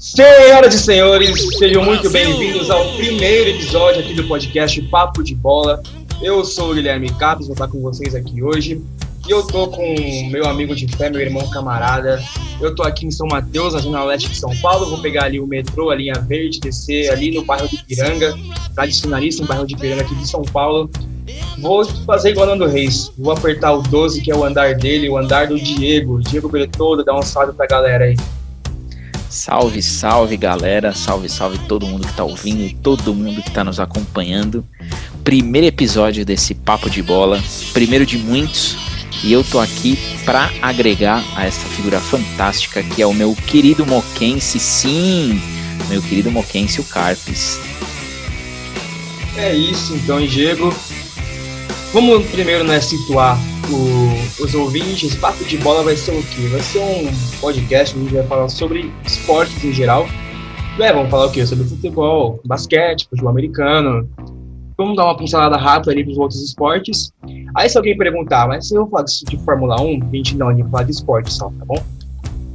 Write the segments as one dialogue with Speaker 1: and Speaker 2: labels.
Speaker 1: Senhoras e senhores, sejam muito bem-vindos ao primeiro episódio aqui do podcast Papo de Bola. Eu sou o Guilherme Capes, vou estar com vocês aqui hoje. E eu tô com meu amigo de fé, meu irmão camarada. Eu tô aqui em São Mateus, na zona leste de São Paulo. Vou pegar ali o metrô, a linha verde, descer ali no bairro de Piranga, tradicionalista em bairro de Piranga aqui de São Paulo. Vou fazer igual Nando Reis. Vou apertar o 12, que é o andar dele, o andar do Diego. Diego Bertoldo, dá um salve pra galera aí.
Speaker 2: Salve, salve galera, salve, salve todo mundo que tá ouvindo, todo mundo que tá nos acompanhando. Primeiro episódio desse Papo de Bola, primeiro de muitos, e eu tô aqui para agregar a essa figura fantástica que é o meu querido Moquense, sim, meu querido Moquense, o Carpes.
Speaker 1: É isso então, Diego. Vamos primeiro né, situar o, os ouvintes, Papo de Bola vai ser o quê? Vai ser um podcast onde a gente vai falar sobre esportes em geral. É, vamos falar o quê? Sobre futebol, basquete, futebol americano. Vamos dar uma pincelada rápida ali para os outros esportes. Aí se alguém perguntar, mas se eu falar de Fórmula 1, a gente não, a gente vai falar de esporte só, tá bom?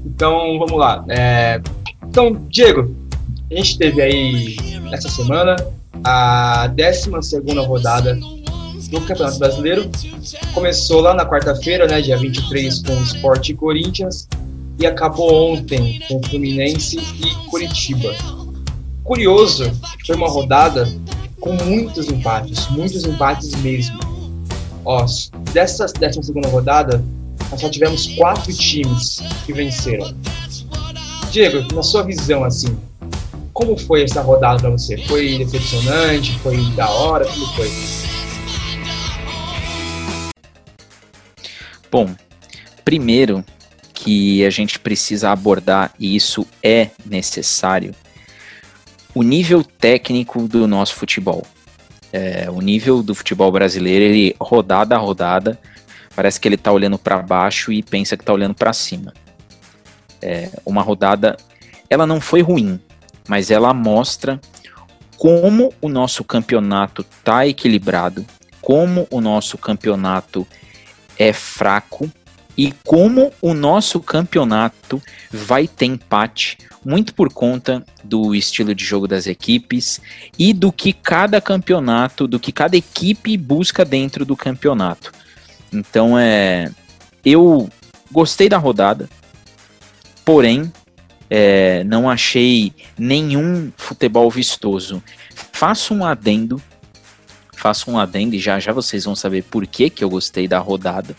Speaker 1: Então, vamos lá. É... Então, Diego, a gente teve aí, essa semana, a 12 rodada do Campeonato Brasileiro. Começou lá na quarta-feira, né, dia 23, com o Sport e Corinthians, e acabou ontem com Fluminense e Curitiba. Curioso, foi uma rodada com muitos empates, muitos empates mesmo. Ó, dessa, dessa segunda rodada, nós só tivemos quatro times que venceram. Diego, na sua visão, assim, como foi essa rodada para você? Foi decepcionante? Foi da hora? Como foi?
Speaker 2: Bom, primeiro que a gente precisa abordar, e isso é necessário, o nível técnico do nosso futebol. É, o nível do futebol brasileiro, ele rodada a rodada, parece que ele está olhando para baixo e pensa que está olhando para cima. É, uma rodada, ela não foi ruim, mas ela mostra como o nosso campeonato está equilibrado, como o nosso campeonato é fraco e como o nosso campeonato vai ter empate, muito por conta do estilo de jogo das equipes e do que cada campeonato, do que cada equipe busca dentro do campeonato. Então é, eu gostei da rodada, porém é, não achei nenhum futebol vistoso. Faço um adendo faço um adendo e já já vocês vão saber por que, que eu gostei da rodada.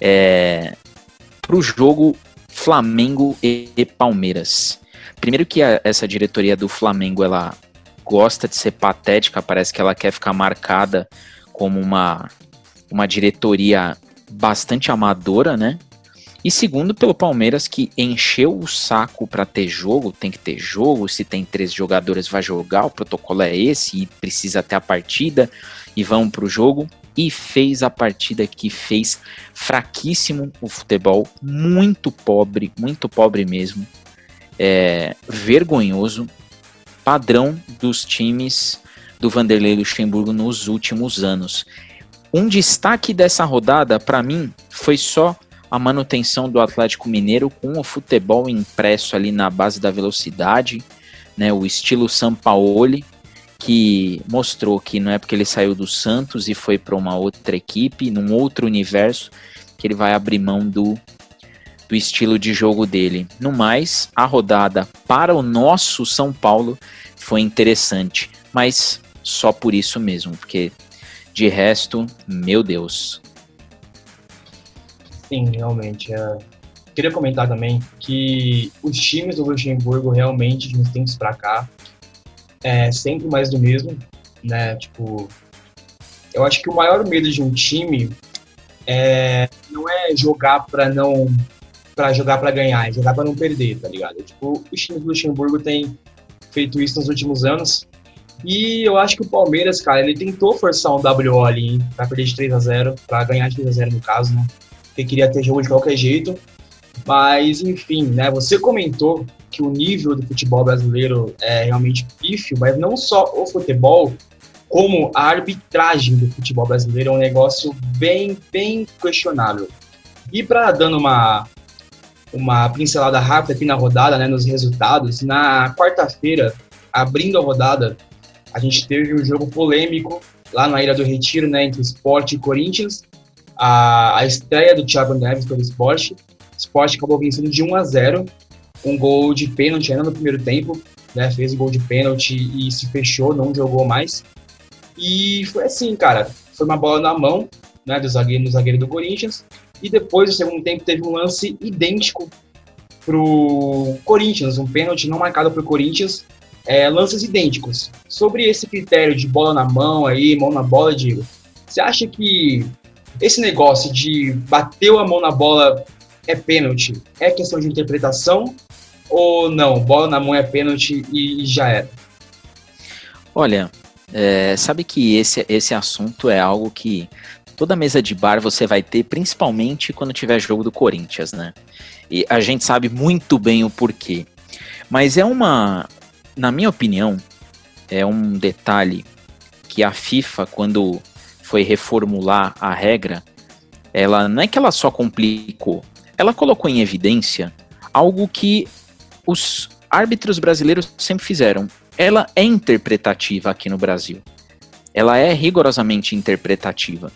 Speaker 2: É, para o jogo Flamengo e, Palmeiras. Primeiro que a, essa diretoria do Flamengo ela gosta de ser patética, parece que ela quer ficar marcada como uma, uma diretoria bastante amadora, né? E segundo, pelo Palmeiras, que encheu o saco para ter jogo, tem que ter jogo, se tem três jogadores vai jogar, o protocolo é esse, e precisa ter a partida, e vão para o jogo. E fez a partida que fez fraquíssimo o futebol, muito pobre, muito pobre mesmo. É, vergonhoso, padrão dos times do Vanderlei Luxemburgo nos últimos anos. Um destaque dessa rodada, para mim, foi só a manutenção do Atlético Mineiro com o futebol impresso ali na base da velocidade, né, o estilo Sampaoli, que mostrou que não é porque ele saiu do Santos e foi para uma outra equipe, num outro universo, que ele vai abrir mão do, do estilo de jogo dele. No mais, a rodada para o nosso São Paulo foi interessante, mas só por isso mesmo, porque de resto, meu Deus,
Speaker 1: Sim, realmente. É... Queria comentar também que os times do Luxemburgo realmente, de uns tempos para cá, é sempre mais do mesmo, né? Tipo, eu acho que o maior medo de um time é, não é jogar para não para jogar para ganhar, é jogar para não perder, tá ligado? Tipo, os times do Luxemburgo têm feito isso nos últimos anos. E eu acho que o Palmeiras, cara, ele tentou forçar um WO ali para perder de 3 a 0, para ganhar de 3 a 0 no caso, né? Porque queria ter jogo de qualquer jeito. Mas, enfim, né? Você comentou que o nível do futebol brasileiro é realmente pífio, mas não só o futebol, como a arbitragem do futebol brasileiro é um negócio bem, bem questionável. E para dando uma uma pincelada rápida aqui na rodada, né, nos resultados. Na quarta-feira, abrindo a rodada, a gente teve um jogo polêmico lá na Ilha do Retiro, né, entre Sport e Corinthians. A, a estreia do Thiago Neves pelo Sport. O Sport acabou vencendo de 1 a 0, um gol de pênalti ainda no primeiro tempo, né, fez o gol de pênalti e se fechou, não jogou mais. E foi assim, cara, foi uma bola na mão, né, do zagueiro, do zagueiro do Corinthians, e depois, no segundo tempo, teve um lance idêntico pro Corinthians, um pênalti não marcado pro Corinthians, é, lances idênticos. Sobre esse critério de bola na mão aí, mão na bola, digo, você acha que esse negócio de bateu a mão na bola é pênalti? É questão de interpretação ou não? Bola na mão é pênalti e já era?
Speaker 2: Olha, é, sabe que esse, esse assunto é algo que toda mesa de bar você vai ter, principalmente quando tiver jogo do Corinthians, né? E a gente sabe muito bem o porquê. Mas é uma, na minha opinião, é um detalhe que a FIFA, quando foi reformular a regra, ela não é que ela só complicou, ela colocou em evidência algo que os árbitros brasileiros sempre fizeram. Ela é interpretativa aqui no Brasil. Ela é rigorosamente interpretativa.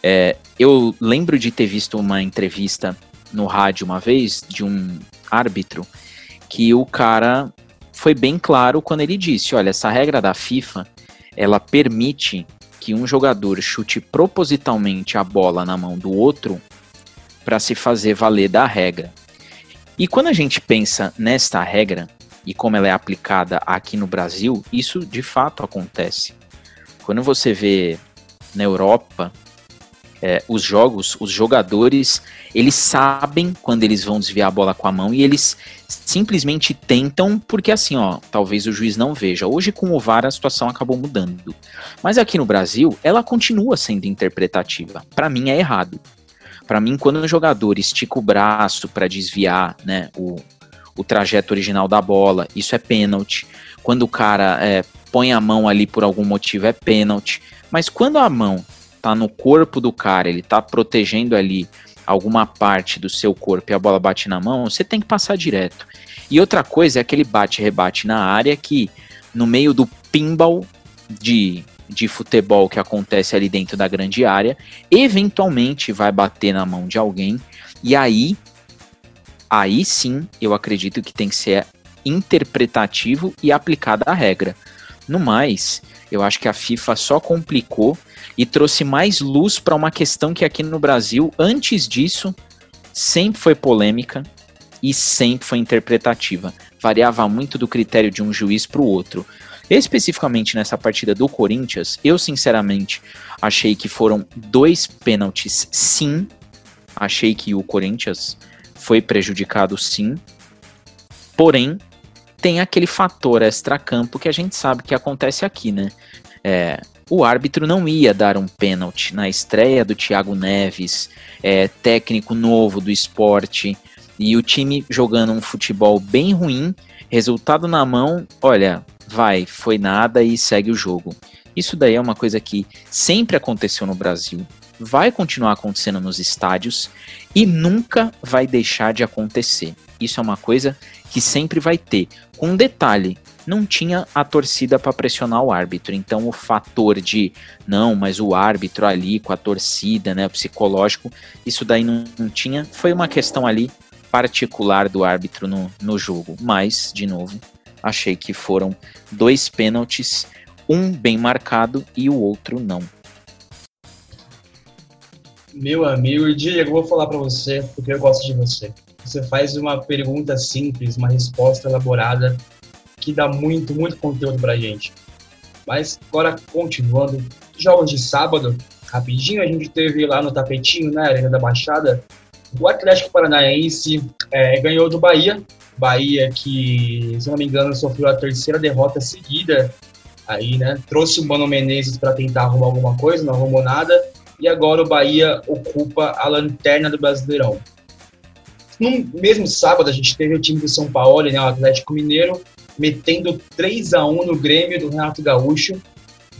Speaker 2: É, eu lembro de ter visto uma entrevista no rádio uma vez de um árbitro que o cara foi bem claro quando ele disse: olha, essa regra da FIFA ela permite que um jogador chute propositalmente a bola na mão do outro para se fazer valer da regra. E quando a gente pensa nesta regra e como ela é aplicada aqui no Brasil, isso de fato acontece. Quando você vê na Europa é, os jogos, os jogadores, eles sabem quando eles vão desviar a bola com a mão e eles simplesmente tentam, porque assim, ó, talvez o juiz não veja. Hoje com o VAR a situação acabou mudando. Mas aqui no Brasil, ela continua sendo interpretativa. Para mim é errado. Para mim, quando o jogador estica o braço para desviar, né, o, o trajeto original da bola, isso é pênalti. Quando o cara é, põe a mão ali por algum motivo, é pênalti. Mas quando a mão tá no corpo do cara, ele tá protegendo ali alguma parte do seu corpo e a bola bate na mão, você tem que passar direto. E outra coisa é aquele bate-rebate na área que, no meio do pinball de, de futebol que acontece ali dentro da grande área, eventualmente vai bater na mão de alguém, e aí, aí sim, eu acredito que tem que ser interpretativo e aplicada a regra. No mais, eu acho que a FIFA só complicou e trouxe mais luz para uma questão que aqui no Brasil, antes disso, sempre foi polêmica e sempre foi interpretativa. Variava muito do critério de um juiz para o outro. Especificamente nessa partida do Corinthians, eu sinceramente achei que foram dois pênaltis, sim. Achei que o Corinthians foi prejudicado, sim. Porém, tem aquele fator extra-campo que a gente sabe que acontece aqui, né? É, o árbitro não ia dar um pênalti na estreia do Thiago Neves, é, técnico novo do esporte, e o time jogando um futebol bem ruim, resultado na mão, olha, vai, foi nada e segue o jogo. Isso daí é uma coisa que sempre aconteceu no Brasil, vai continuar acontecendo nos estádios e nunca vai deixar de acontecer. Isso é uma coisa que sempre vai ter. Com um detalhe, não tinha a torcida para pressionar o árbitro. Então o fator de não, mas o árbitro ali com a torcida, né, psicológico, isso daí não, não tinha. Foi uma questão ali particular do árbitro no, no jogo. Mas, de novo, achei que foram dois pênaltis, um bem marcado e o outro não.
Speaker 1: Meu amigo, Diego, eu vou falar para você porque eu gosto de você. Você faz uma pergunta simples, uma resposta elaborada que dá muito, muito conteúdo pra gente. Mas agora, continuando, jogos de sábado, rapidinho, a gente teve lá no tapetinho, né, Arena da Baixada, o Atlético Paranaense é, ganhou do Bahia. Bahia que, se não me engano, sofreu a terceira derrota seguida. Aí, né, trouxe o Mano Menezes para tentar arrumar alguma coisa, não arrumou nada. E agora o Bahia ocupa a lanterna do Brasileirão. No mesmo sábado, a gente teve o time do São Paulo, né, o Atlético Mineiro, metendo 3 a 1 no Grêmio do Renato Gaúcho.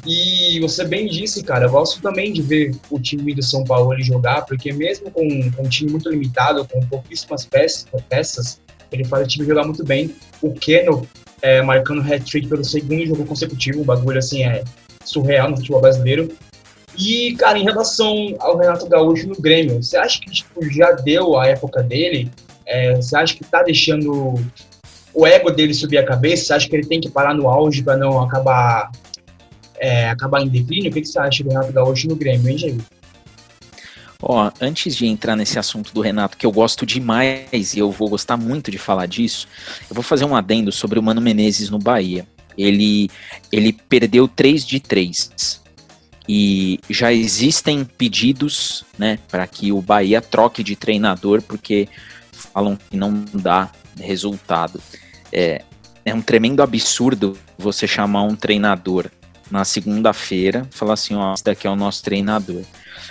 Speaker 1: E você bem disse, cara, eu gosto também de ver o time do São Paulo jogar, porque mesmo com, com um time muito limitado, com pouquíssimas peças, peças ele faz o time jogar muito bem. O Keno é, marcando hat-trick pelo segundo jogo consecutivo, um bagulho assim é surreal no futebol brasileiro. E, cara, em relação ao Renato Gaúcho no Grêmio, você acha que tipo, já deu a época dele? É, você acha que tá deixando o ego dele subir a cabeça? Você acha que ele tem que parar no auge para não acabar é, acabar em declínio? O que, que você acha do Renato Gaúcho no Grêmio, hein, Jair?
Speaker 2: Ó, antes de entrar nesse assunto do Renato, que eu gosto demais e eu vou gostar muito de falar disso, eu vou fazer um adendo sobre o Mano Menezes no Bahia. Ele, ele perdeu 3 de 3. E já existem pedidos né, para que o Bahia troque de treinador, porque falam que não dá resultado. É, é um tremendo absurdo você chamar um treinador na segunda-feira, falar assim, ó, esse daqui é o nosso treinador.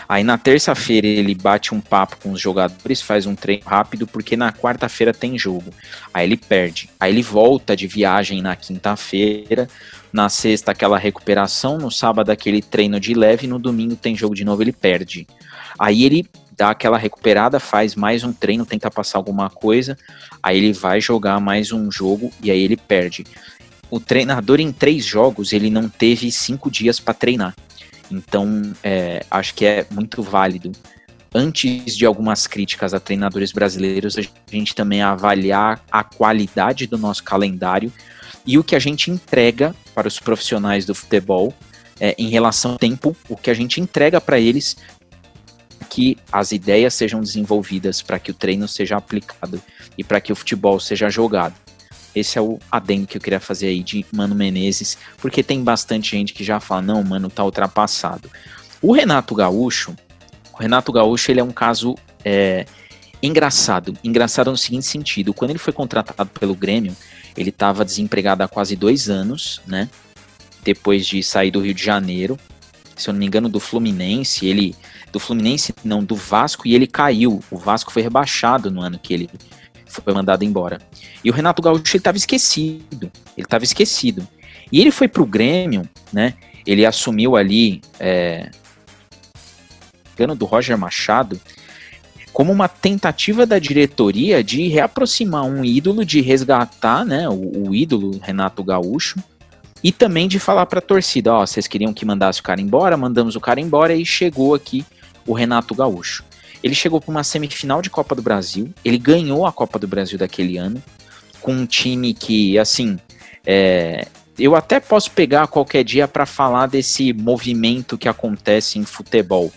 Speaker 2: Aí na terça-feira ele bate um papo com os jogadores, faz um treino rápido, porque na quarta-feira tem jogo. Aí ele perde. Aí ele volta de viagem na quinta-feira, na sexta aquela recuperação, no sábado aquele treino de leve, no domingo tem jogo de novo, ele perde. Aí ele dá aquela recuperada, faz mais um treino, tenta passar alguma coisa, aí ele vai jogar mais um jogo e aí ele perde o treinador em três jogos ele não teve cinco dias para treinar. Então, é, acho que é muito válido. Antes de algumas críticas a treinadores brasileiros, a gente também avaliar a qualidade do nosso calendário e o que a gente entrega para os profissionais do futebol é, em relação ao tempo, o que a gente entrega para eles que as ideias sejam desenvolvidas, para que o treino seja aplicado e para que o futebol seja jogado. Esse é o adendo que eu queria fazer aí de Mano Menezes, porque tem bastante gente que já fala, não, mano, tá ultrapassado. O Renato Gaúcho, o Renato Gaúcho, ele é um caso é, engraçado. Engraçado no seguinte sentido, quando ele foi contratado pelo Grêmio, ele estava desempregado há quase dois anos, né? Depois de sair do Rio de Janeiro, se eu não me engano, do Fluminense, ele. Do Fluminense, não, do Vasco, e ele caiu. O Vasco foi rebaixado no ano que ele foi mandado embora. E o Renato Gaúcho ele estava esquecido, ele estava esquecido. E ele foi para o Grêmio, né? Ele assumiu ali, é, engano do Roger Machado, como uma tentativa da diretoria de reaproximar um ídolo, de resgatar, né, o, o ídolo Renato Gaúcho, e também de falar para a torcida, ó, vocês queriam que mandasse o cara embora, mandamos o cara embora e chegou aqui o Renato Gaúcho. Ele chegou para uma semifinal de Copa do Brasil, ele ganhou a Copa do Brasil daquele ano, com um time que, assim, é, eu até posso pegar qualquer dia para falar desse movimento que acontece em futebol,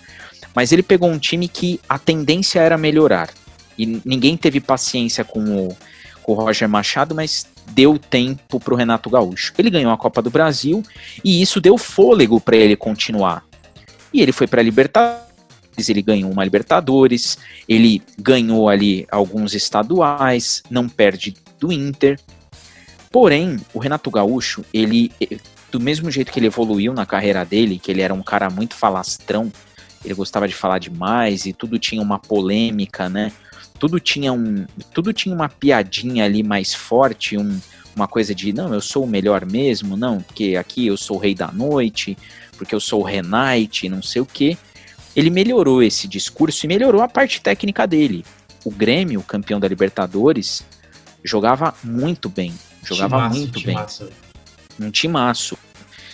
Speaker 2: mas ele pegou um time que a tendência era melhorar. E ninguém teve paciência com o, com o Roger Machado, mas deu tempo para o Renato Gaúcho. Ele ganhou a Copa do Brasil e isso deu fôlego para ele continuar. E ele foi para a Libertadores ele ganhou uma Libertadores, ele ganhou ali alguns estaduais, não perde do Inter. Porém, o Renato Gaúcho, ele do mesmo jeito que ele evoluiu na carreira dele, que ele era um cara muito falastrão, ele gostava de falar demais e tudo tinha uma polêmica, né? Tudo tinha um, tudo tinha uma piadinha ali mais forte, um, uma coisa de não, eu sou o melhor mesmo, não, porque aqui eu sou o rei da noite, porque eu sou o Renate, não sei o quê ele melhorou esse discurso e melhorou a parte técnica dele. O Grêmio, campeão da Libertadores, jogava muito bem. Jogava timaço, muito timaço. bem. Um timaço.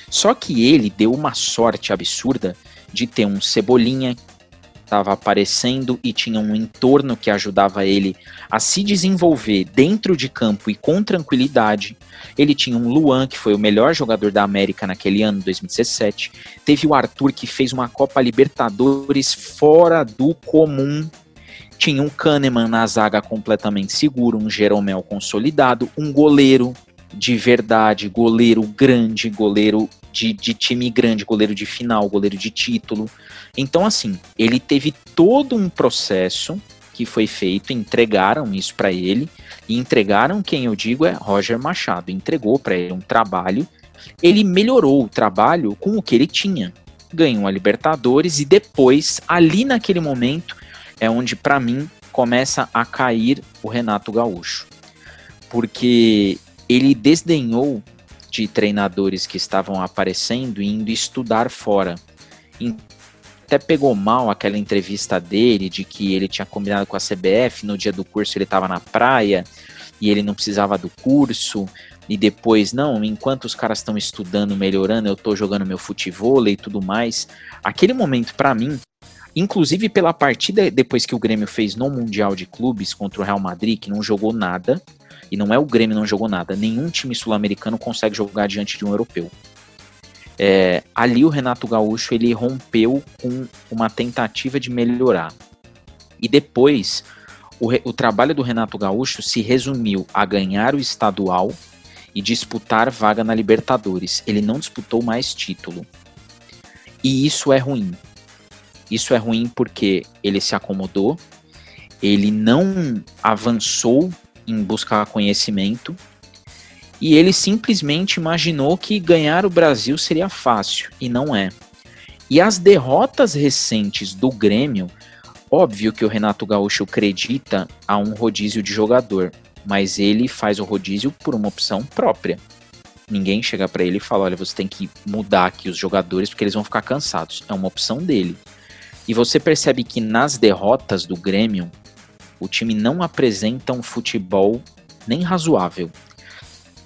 Speaker 2: Só que ele deu uma sorte absurda de ter um Cebolinha estava aparecendo e tinha um entorno que ajudava ele a se desenvolver dentro de campo e com tranquilidade. Ele tinha um Luan, que foi o melhor jogador da América naquele ano, 2017. Teve o Arthur, que fez uma Copa Libertadores fora do comum. Tinha um Kahneman na zaga completamente seguro, um Jeromel consolidado, um goleiro de verdade, goleiro grande, goleiro de, de time grande, goleiro de final, goleiro de título. Então, assim, ele teve todo um processo que foi feito, entregaram isso para ele, e entregaram quem eu digo é Roger Machado, entregou para ele um trabalho, ele melhorou o trabalho com o que ele tinha. Ganhou a Libertadores e depois, ali naquele momento, é onde para mim começa a cair o Renato Gaúcho. Porque ele desdenhou de treinadores que estavam aparecendo e indo estudar fora. Até pegou mal aquela entrevista dele de que ele tinha combinado com a CBF, no dia do curso ele estava na praia e ele não precisava do curso, e depois, não, enquanto os caras estão estudando, melhorando, eu estou jogando meu futebol e tudo mais. Aquele momento, para mim, inclusive pela partida depois que o Grêmio fez no Mundial de Clubes contra o Real Madrid, que não jogou nada, e não é o Grêmio não jogou nada, nenhum time sul-americano consegue jogar diante de um europeu. É, ali o Renato Gaúcho ele rompeu com uma tentativa de melhorar. E depois, o, o trabalho do Renato Gaúcho se resumiu a ganhar o estadual e disputar vaga na Libertadores. Ele não disputou mais título. E isso é ruim. Isso é ruim porque ele se acomodou, ele não avançou em buscar conhecimento e ele simplesmente imaginou que ganhar o Brasil seria fácil e não é. E as derrotas recentes do Grêmio, óbvio que o Renato Gaúcho acredita a um rodízio de jogador, mas ele faz o rodízio por uma opção própria. Ninguém chega para ele e fala: olha, você tem que mudar aqui os jogadores porque eles vão ficar cansados. É uma opção dele. E você percebe que nas derrotas do Grêmio, o time não apresenta um futebol nem razoável.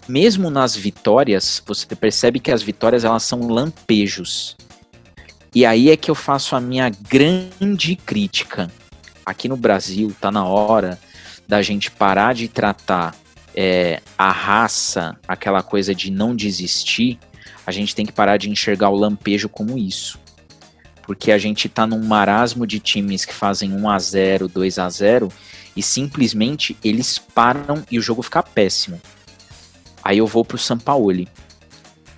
Speaker 2: Mesmo nas vitórias, você percebe que as vitórias elas são lampejos. E aí é que eu faço a minha grande crítica. Aqui no Brasil, tá na hora da gente parar de tratar é, a raça, aquela coisa de não desistir, a gente tem que parar de enxergar o lampejo como isso. Porque a gente tá num marasmo de times que fazem 1 a 0 2 a 0 e simplesmente eles param e o jogo fica péssimo. Aí eu vou pro Sampaoli.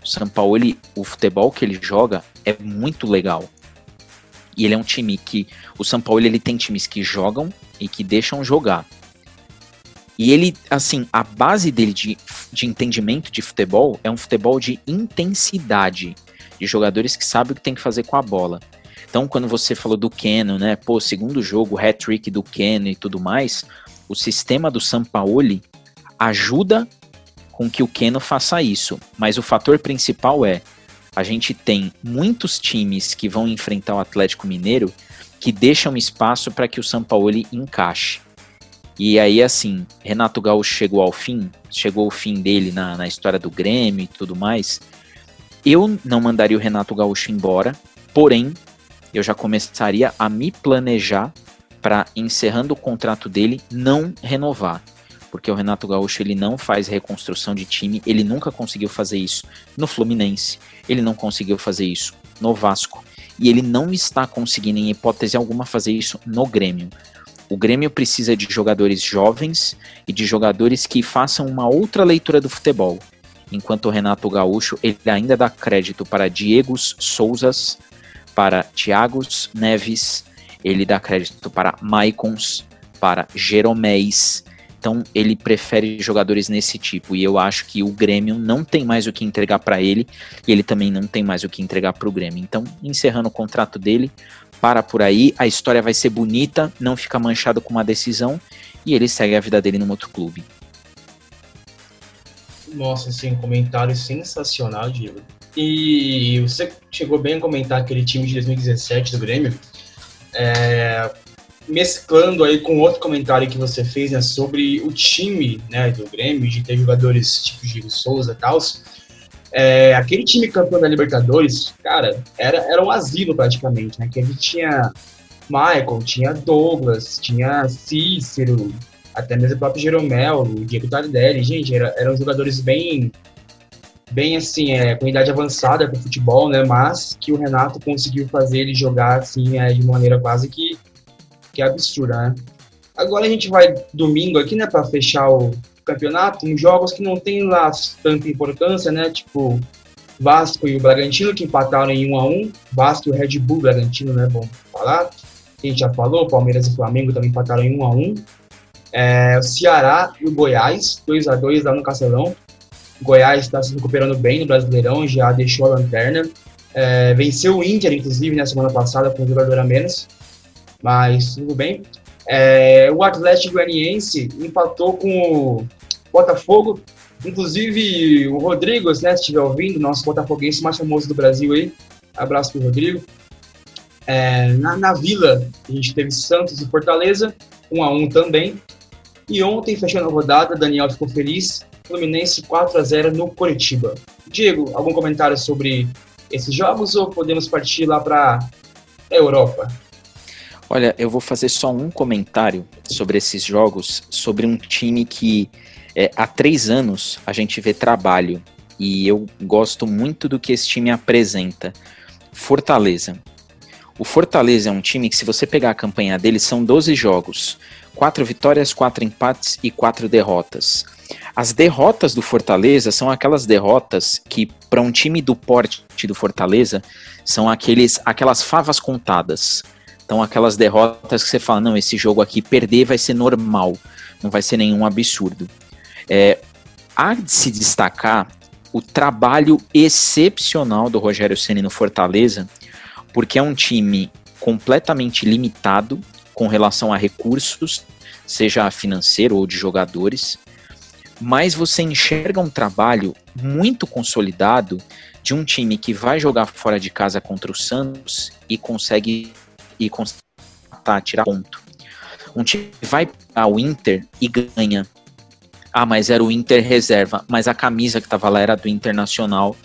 Speaker 2: O Sampaoli, o futebol que ele joga é muito legal. E ele é um time que o Sampaoli ele tem times que jogam e que deixam jogar. E ele, assim, a base dele de, de entendimento de futebol é um futebol de intensidade, de jogadores que sabem o que tem que fazer com a bola. Então, quando você falou do Keno, né, pô, segundo jogo, hat-trick do Keno e tudo mais, o sistema do Sampaoli ajuda com que o Keno faça isso. Mas o fator principal é, a gente tem muitos times que vão enfrentar o Atlético Mineiro que deixam espaço para que o Sampaoli encaixe. E aí, assim, Renato Gaúcho chegou ao fim, chegou ao fim dele na, na história do Grêmio e tudo mais. Eu não mandaria o Renato Gaúcho embora, porém, eu já começaria a me planejar para, encerrando o contrato dele, não renovar. Porque o Renato Gaúcho ele não faz reconstrução de time, ele nunca conseguiu fazer isso no Fluminense, ele não conseguiu fazer isso no Vasco, e ele não está conseguindo, em hipótese alguma, fazer isso no Grêmio. O Grêmio precisa de jogadores jovens e de jogadores que façam uma outra leitura do futebol. Enquanto o Renato Gaúcho ele ainda dá crédito para Diegos Souzas, para Thiagos Neves, ele dá crédito para Maicons, para Jeromés. Então ele prefere jogadores nesse tipo e eu acho que o Grêmio não tem mais o que entregar para ele e ele também não tem mais o que entregar para o Grêmio. Então, encerrando o contrato dele, para por aí, a história vai ser bonita, não fica manchado com uma decisão e ele segue a vida dele num outro clube.
Speaker 1: Nossa, sim, comentário sensacional, Diego. E você chegou bem a comentar aquele time de 2017 do Grêmio, é, mesclando aí com outro comentário que você fez né, sobre o time né, do Grêmio, de ter jogadores tipo Diego Souza e tal. É, aquele time campeão da Libertadores, cara, era, era um asilo praticamente, né? Que gente tinha Michael, tinha Douglas, tinha Cícero, até mesmo o próprio Jeromel, o Diego Tardelli, gente, era, eram jogadores bem, bem assim, é, com idade avançada para o futebol, né? Mas que o Renato conseguiu fazer ele jogar assim é, de maneira quase que, que absurda, né? Agora a gente vai domingo aqui, né, para fechar o, campeonato, em jogos que não tem lá tanta importância, né? Tipo, Vasco e o Bragantino, que empataram em 1 a 1 Vasco e o Red Bull Bragantino, né? Bom falar. A gente já falou, Palmeiras e Flamengo também empataram em 1 a 1 é, o Ceará e o Goiás, 2 a 2 lá no Castelão. Goiás está se recuperando bem no Brasileirão, já deixou a lanterna. É, venceu o Inter, inclusive, na semana passada, com um jogador a menos. Mas tudo bem. É, o Atlético Goianiense empatou com o Botafogo Inclusive, o Rodrigo, né, se estiver ouvindo, nosso botafoguense mais famoso do Brasil aí, abraço pro Rodrigo. É, na, na Vila, a gente teve Santos e Fortaleza, 1 a 1 também. E ontem, fechando a rodada, Daniel ficou feliz, Fluminense 4 a 0 no Curitiba. Diego, algum comentário sobre esses jogos ou podemos partir lá para Europa?
Speaker 2: Olha, eu vou fazer só um comentário sobre esses jogos, sobre um time que é, há três anos a gente vê trabalho e eu gosto muito do que esse time apresenta. Fortaleza. O Fortaleza é um time que, se você pegar a campanha dele, são 12 jogos, 4 vitórias, 4 empates e 4 derrotas. As derrotas do Fortaleza são aquelas derrotas que, para um time do porte do Fortaleza, são aqueles, aquelas favas contadas. Então, aquelas derrotas que você fala, não, esse jogo aqui perder vai ser normal, não vai ser nenhum absurdo. É, há de se destacar o trabalho excepcional do Rogério Ceni no Fortaleza, porque é um time completamente limitado com relação a recursos, seja financeiro ou de jogadores, mas você enxerga um trabalho muito consolidado de um time que vai jogar fora de casa contra o Santos e consegue e constatar, tirar ponto. Um time vai ao Inter e ganha. Ah, mas era o Inter reserva, mas a camisa que estava lá era do Internacional,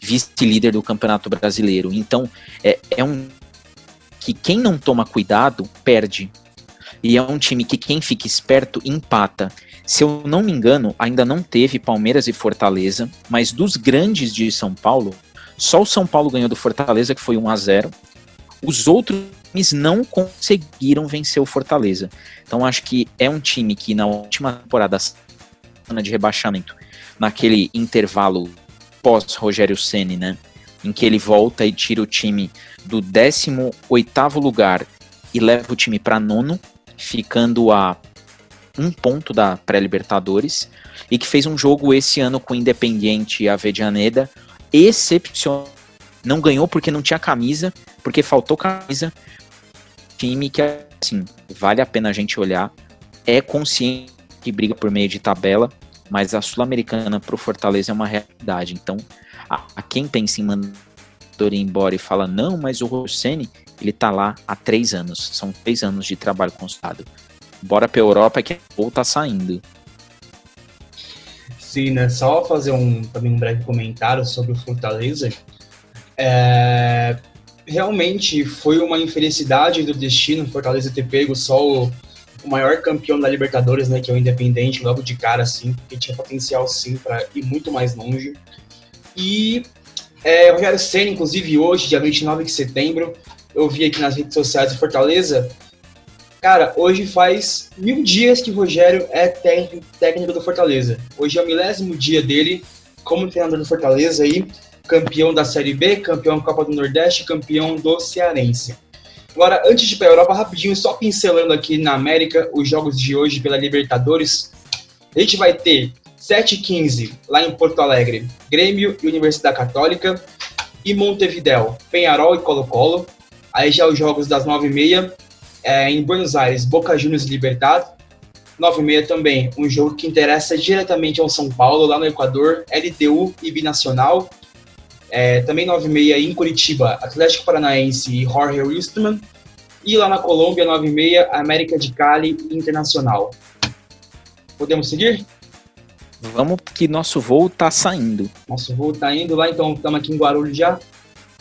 Speaker 2: vice-líder do Campeonato Brasileiro. Então, é, é um que quem não toma cuidado perde. E é um time que quem fica esperto empata. Se eu não me engano, ainda não teve Palmeiras e Fortaleza, mas dos grandes de São Paulo, só o São Paulo ganhou do Fortaleza, que foi 1 a 0 Os outros times não conseguiram vencer o Fortaleza. Então acho que é um time que na última temporada de rebaixamento, naquele intervalo pós Rogério Ceni, né, em que ele volta e tira o time do 18º lugar e leva o time para nono, ficando a um ponto da pré-Libertadores, e que fez um jogo esse ano com o Independiente Avedianeda excepcional. Não ganhou porque não tinha camisa, porque faltou camisa, time que, assim, vale a pena a gente olhar, é consciente que briga por meio de tabela, mas a Sul-Americana para o Fortaleza é uma realidade. Então, a, a quem pensa em mandar embora e fala, não, mas o Rosseni, ele tá lá há três anos. São três anos de trabalho constado. Bora pra Europa que ou tá saindo.
Speaker 1: Sim, né? Só fazer um, também um breve comentário sobre o Fortaleza. É, realmente foi uma infelicidade do destino Fortaleza ter pego só o, o, maior campeão da Libertadores, né, que é o Independente, logo de cara, assim, porque tinha potencial, sim, para ir muito mais longe. E é, o Rogério Senna, inclusive, hoje, dia 29 de setembro, eu vi aqui nas redes sociais de Fortaleza, cara, hoje faz mil dias que o Rogério é técnico, técnico do Fortaleza. Hoje é o milésimo dia dele como treinador do Fortaleza aí, campeão da Série B, campeão da Copa do Nordeste, campeão do Cearense. Agora, antes de ir para a Europa, rapidinho, só pincelando aqui na América os jogos de hoje pela Libertadores. A gente vai ter 7h15 lá em Porto Alegre, Grêmio e Universidade Católica. E Montevidéu, Penharol e Colo-Colo. Aí já os jogos das 9h30 é, em Buenos Aires, Boca Juniors e Libertad. 9h30 também, um jogo que interessa diretamente ao São Paulo, lá no Equador, LDU e Binacional. É, também 9h30 em Curitiba, Atlético Paranaense e Jorge Wilstermann. E lá na Colômbia, 9h30, América de Cali Internacional. Podemos seguir?
Speaker 2: Vamos, que nosso voo tá saindo.
Speaker 1: Nosso voo tá indo lá, então estamos aqui em Guarulhos já.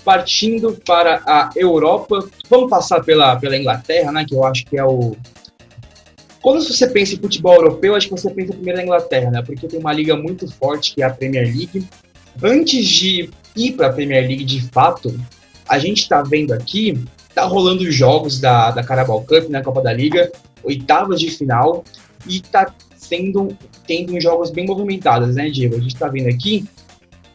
Speaker 1: Partindo para a Europa. Vamos passar pela, pela Inglaterra, né? Que eu acho que é o. Quando você pensa em futebol europeu, acho que você pensa primeiro na Inglaterra, né? Porque tem uma liga muito forte que é a Premier League. Antes de ir para a Premier League de fato, a gente está vendo aqui, tá rolando os jogos da, da Carabao Cup, na né, Copa da Liga, oitavas de final, e tá sendo, tendo jogos bem movimentados, né, Diego? A gente está vendo aqui,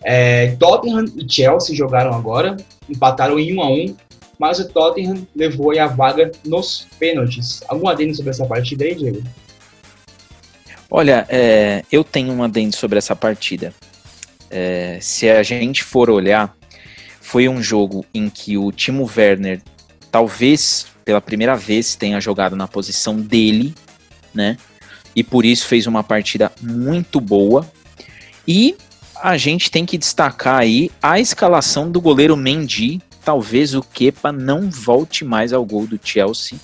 Speaker 1: é, Tottenham e Chelsea jogaram agora, empataram em 1 a 1 mas o Tottenham levou a vaga nos pênaltis. Algum adendo sobre essa partida aí, Diego?
Speaker 2: Olha, é, eu tenho um adendo sobre essa partida. É, se a gente for olhar, foi um jogo em que o Timo Werner, talvez pela primeira vez, tenha jogado na posição dele, né? E por isso fez uma partida muito boa. E a gente tem que destacar aí a escalação do goleiro Mendy. Talvez o Kepa não volte mais ao gol do Chelsea,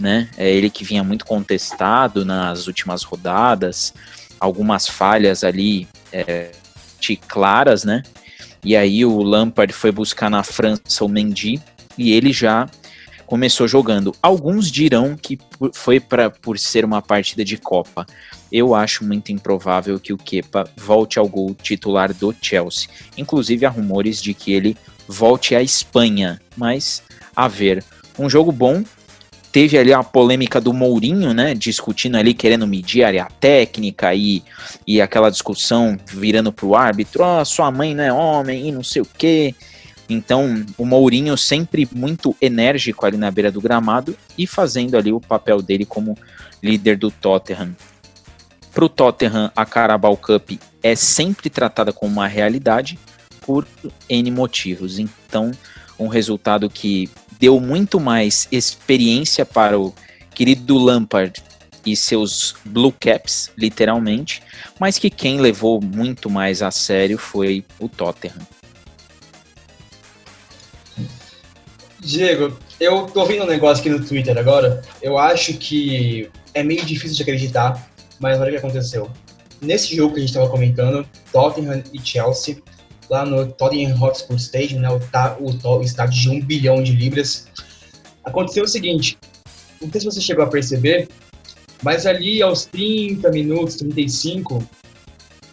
Speaker 2: né? É ele que vinha muito contestado nas últimas rodadas, algumas falhas ali é, claras, né? E aí o Lampard foi buscar na França o Mendy e ele já começou jogando. Alguns dirão que foi para por ser uma partida de Copa. Eu acho muito improvável que o Kepa volte ao gol titular do Chelsea. Inclusive há rumores de que ele volte à Espanha, mas a ver. Um jogo bom. Teve ali a polêmica do Mourinho, né? Discutindo ali, querendo medir a área técnica e, e aquela discussão virando pro árbitro: oh, sua mãe não é homem e não sei o quê. Então, o Mourinho sempre muito enérgico ali na beira do gramado e fazendo ali o papel dele como líder do Tottenham. Para o Tottenham, a Carabao Cup é sempre tratada como uma realidade por N motivos. Então, um resultado que deu muito mais experiência para o querido Lampard e seus Blue Caps, literalmente, mas que quem levou muito mais a sério foi o Tottenham.
Speaker 1: Diego, eu tô vendo um negócio aqui no Twitter agora. Eu acho que é meio difícil de acreditar, mas olha o que aconteceu. Nesse jogo que a gente estava comentando, Tottenham e Chelsea, lá no Tottenham Hotspur Stadium, né, o, o, o estádio de um bilhão de libras, aconteceu o seguinte. Não sei se você chegou a perceber, mas ali aos 30 minutos, 35,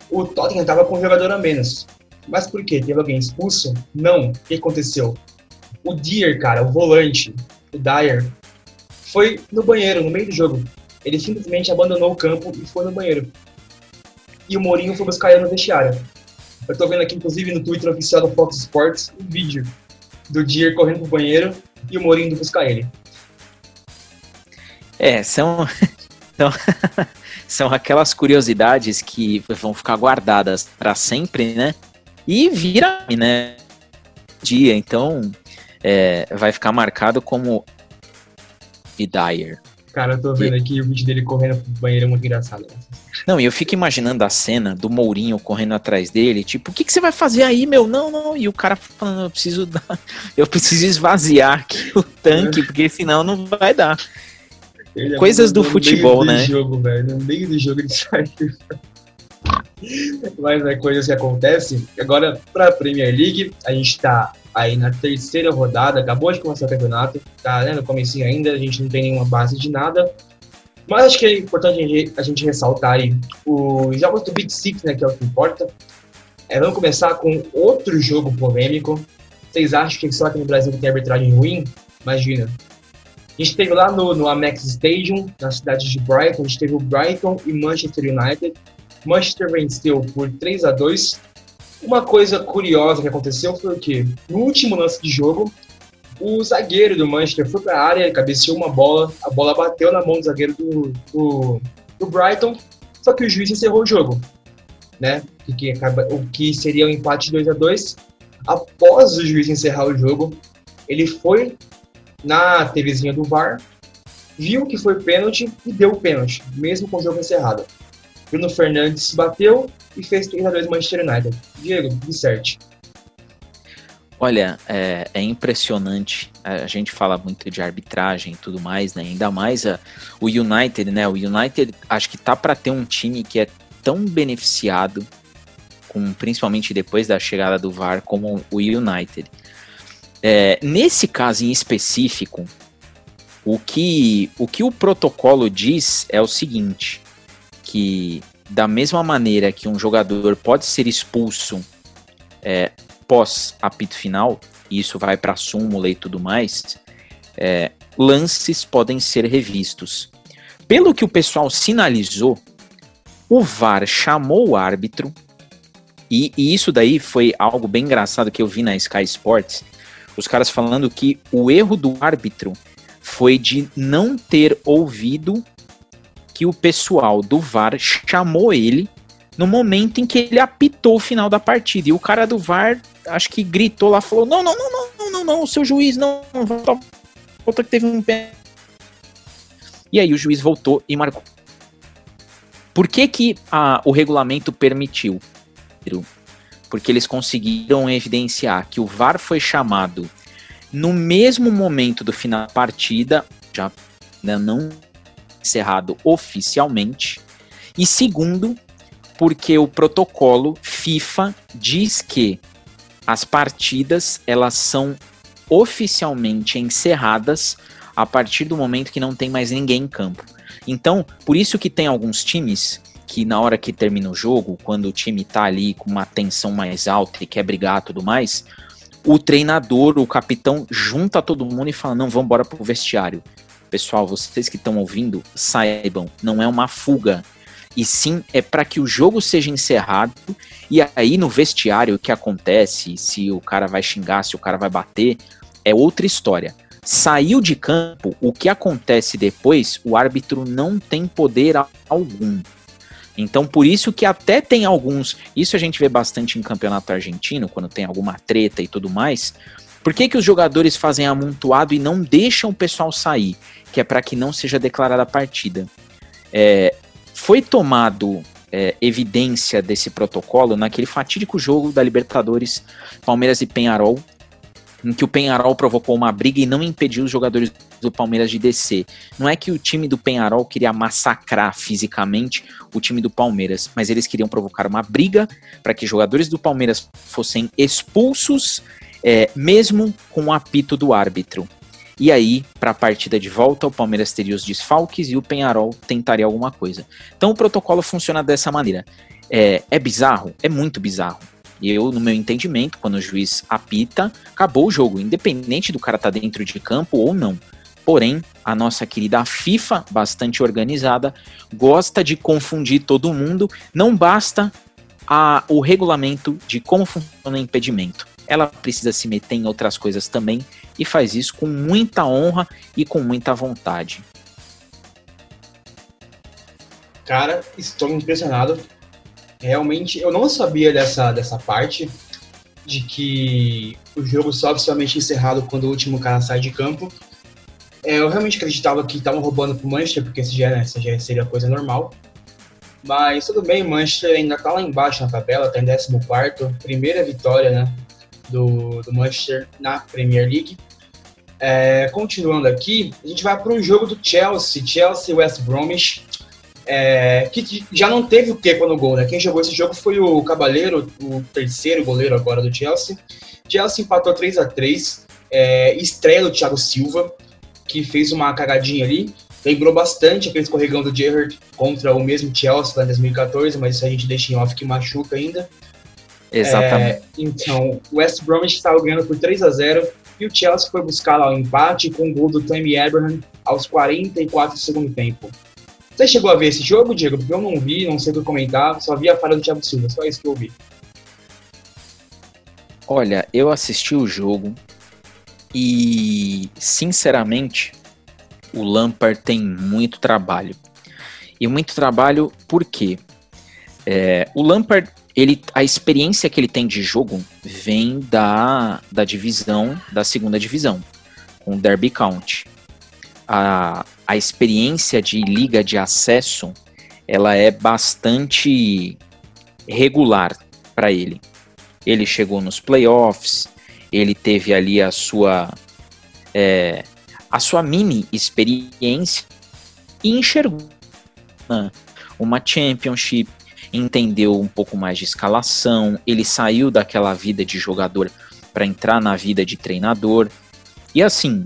Speaker 1: o Tottenham estava com um jogador a menos. Mas por quê? Teve alguém expulso? Não. O que aconteceu? O Deer, cara, o volante, o Dyer, foi no banheiro, no meio do jogo. Ele simplesmente abandonou o campo e foi no banheiro. E o Mourinho foi buscar ele no vestiário. Eu tô vendo aqui, inclusive, no Twitter oficial do Fox Sports, um vídeo do Deer correndo pro banheiro e o Mourinho indo buscar ele.
Speaker 2: É, são, são, aquelas curiosidades que vão ficar guardadas para sempre, né? E vira, né? Dia, então é, vai ficar marcado como Dyer.
Speaker 1: Cara, eu tô vendo e... aqui o vídeo dele correndo pro banheiro é muito engraçado.
Speaker 2: Não, e eu fico imaginando a cena do Mourinho correndo atrás dele, tipo, o que, que você vai fazer aí, meu? Não, não. E o cara falando, eu preciso dar, eu preciso esvaziar aqui o tanque, porque senão não vai dar. Ele Coisas do futebol, né?
Speaker 1: No jogo, velho. No meio do jogo ele sai. Mas é coisas que acontecem. Agora, pra Premier League, a gente tá aí na terceira rodada, acabou de começar o campeonato, tá né, no comecinho ainda, a gente não tem nenhuma base de nada. Mas acho que é importante a gente, a gente ressaltar aí os jogos do Big Six, né, que é o que importa. É, vamos começar com outro jogo polêmico. Vocês acham que só aqui no Brasil tem arbitragem ruim? Imagina. A gente teve lá no, no Amex Stadium, na cidade de Brighton, a gente teve o Brighton e Manchester United. Manchester venceu por 3 a 2 uma coisa curiosa que aconteceu foi que, no último lance de jogo, o zagueiro do Manchester foi para a área, cabeceou uma bola, a bola bateu na mão do zagueiro do, do, do Brighton, só que o juiz encerrou o jogo, né? O que, que seria um empate 2 a 2 Após o juiz encerrar o jogo, ele foi na TVzinha do VAR, viu que foi pênalti e deu o pênalti, mesmo com o jogo encerrado. Bruno Fernandes bateu e fez 3x2 Manchester United. Diego, disserte.
Speaker 2: Olha, é, é, impressionante. A gente fala muito de arbitragem e tudo mais, né? Ainda mais a, o United, né? O United acho que tá para ter um time que é tão beneficiado, com, principalmente depois da chegada do VAR, como o United. É, nesse caso em específico, o que, o que o protocolo diz é o seguinte: que da mesma maneira que um jogador pode ser expulso é, pós apito final, e isso vai para súmula e tudo mais, é, lances podem ser revistos. Pelo que o pessoal sinalizou, o VAR chamou o árbitro, e, e, isso daí foi algo bem engraçado que eu vi na Sky Sports, os caras falando que o erro do árbitro foi de não ter ouvido que o pessoal do VAR chamou ele no momento em que ele apitou o final da partida. E o cara do VAR, acho que gritou lá, falou: não, não, não, não, não, não, não, seu juiz não, volta que teve um pé. E aí o juiz voltou e marcou. Por que, que a, o regulamento permitiu? porque eles conseguiram evidenciar que o VAR foi chamado no mesmo momento do final da partida, já né, não encerrado oficialmente, e segundo, porque o protocolo FIFA diz que as partidas elas são oficialmente encerradas a partir do momento que não tem mais ninguém em campo. Então, por isso que tem alguns times que na hora que termina o jogo, quando o time tá ali com uma tensão mais alta e quer brigar tudo mais, o treinador, o capitão junta todo mundo e fala: "Não, vamos embora pro vestiário". Pessoal, vocês que estão ouvindo, saibam, não é uma fuga, e sim é para que o jogo seja encerrado. E aí no vestiário o que acontece, se o cara vai xingar, se o cara vai bater, é outra história. Saiu de campo, o que acontece depois, o árbitro não tem poder algum. Então, por isso que até tem alguns. Isso a gente vê bastante em campeonato argentino, quando tem alguma treta e tudo mais. Por que, que os jogadores fazem amontoado e não deixam o pessoal sair? Que é para que não seja declarada a partida. É, foi tomado é, evidência desse protocolo naquele fatídico jogo da Libertadores, Palmeiras e Penharol, em que o Penharol provocou uma briga e não impediu os jogadores do Palmeiras de descer. Não é que o time do Penharol queria massacrar fisicamente o time do Palmeiras, mas eles queriam provocar uma briga para que jogadores do Palmeiras fossem expulsos, é, mesmo com o apito do árbitro. E aí, para a partida de volta, o Palmeiras teria os desfalques e o Penharol tentaria alguma coisa. Então o protocolo funciona dessa maneira. É, é bizarro? É muito bizarro. Eu, no meu entendimento, quando o juiz apita, acabou o jogo, independente do cara estar tá dentro de campo ou não. Porém, a nossa querida FIFA, bastante organizada, gosta de confundir todo mundo. Não basta a, o regulamento de como funciona o impedimento. Ela precisa se meter em outras coisas também e faz isso com muita honra e com muita vontade.
Speaker 1: Cara, estou impressionado. Realmente, eu não sabia dessa, dessa parte de que o jogo só oficialmente encerrado quando o último cara sai de campo. É, eu realmente acreditava que estavam roubando pro Manchester, porque isso já, isso já seria coisa normal. Mas tudo bem, Manchester ainda tá lá embaixo na tabela, tá em 14 primeira vitória, né? Do, do Manchester na Premier League. É, continuando aqui, a gente vai para um jogo do Chelsea, Chelsea West Bromwich, é, que já não teve o Kepa no gol, né? Quem jogou esse jogo foi o Cabaleiro, o terceiro goleiro agora do Chelsea. Chelsea empatou 3 a 3 é, estreia do Thiago Silva, que fez uma cagadinha ali. Lembrou bastante aquele escorregão do Gerrard contra o mesmo Chelsea lá em 2014, mas isso a gente deixa em off que machuca ainda.
Speaker 2: Exatamente. É,
Speaker 1: então, o West Bromwich estava ganhando por 3 a 0 e o Chelsea foi buscar lá o empate com o gol do Tammy Abraham aos 44 do segundo tempo. Você chegou a ver esse jogo, Diego? Porque eu não vi, não sei o que comentar, só vi a falha do Thiago Silva, só isso que eu vi.
Speaker 2: Olha, eu assisti o jogo e, sinceramente, o Lampard tem muito trabalho. E muito trabalho por quê? É, o Lampard ele, a experiência que ele tem de jogo vem da, da divisão, da segunda divisão, com o Derby County. A, a experiência de liga de acesso, ela é bastante regular para ele. Ele chegou nos playoffs, ele teve ali a sua é, a sua mini experiência e enxergou uma championship, entendeu um pouco mais de escalação, ele saiu daquela vida de jogador para entrar na vida de treinador. E assim,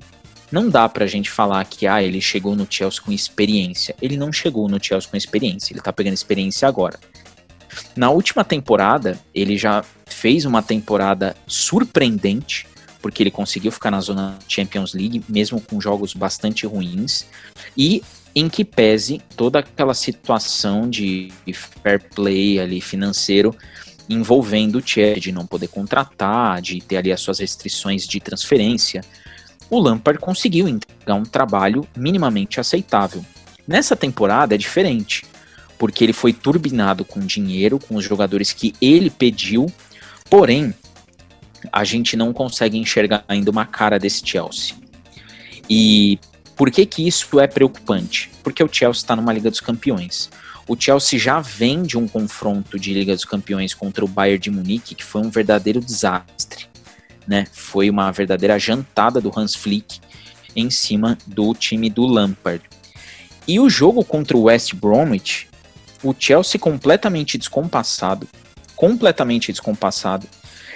Speaker 2: não dá pra gente falar que ah, ele chegou no Chelsea com experiência. Ele não chegou no Chelsea com experiência, ele tá pegando experiência agora. Na última temporada, ele já fez uma temporada surpreendente, porque ele conseguiu ficar na zona Champions League, mesmo com jogos bastante ruins. E em que pese toda aquela situação de fair play ali financeiro envolvendo o Chelsea, de não poder contratar, de ter ali as suas restrições de transferência, o Lampard conseguiu entregar um trabalho minimamente aceitável. Nessa temporada é diferente, porque ele foi turbinado com dinheiro, com os jogadores que ele pediu, porém a gente não consegue enxergar ainda uma cara desse Chelsea. E por que, que isso é preocupante? Porque o Chelsea está numa Liga dos Campeões. o Chelsea já vem de um confronto de Liga dos Campeões contra o Bayern de Munique, que foi um verdadeiro desastre. Né? Foi uma verdadeira jantada do Hans Flick em cima do time do Lampard. E o jogo contra o West Bromwich, o Chelsea completamente descompassado, completamente descompassado.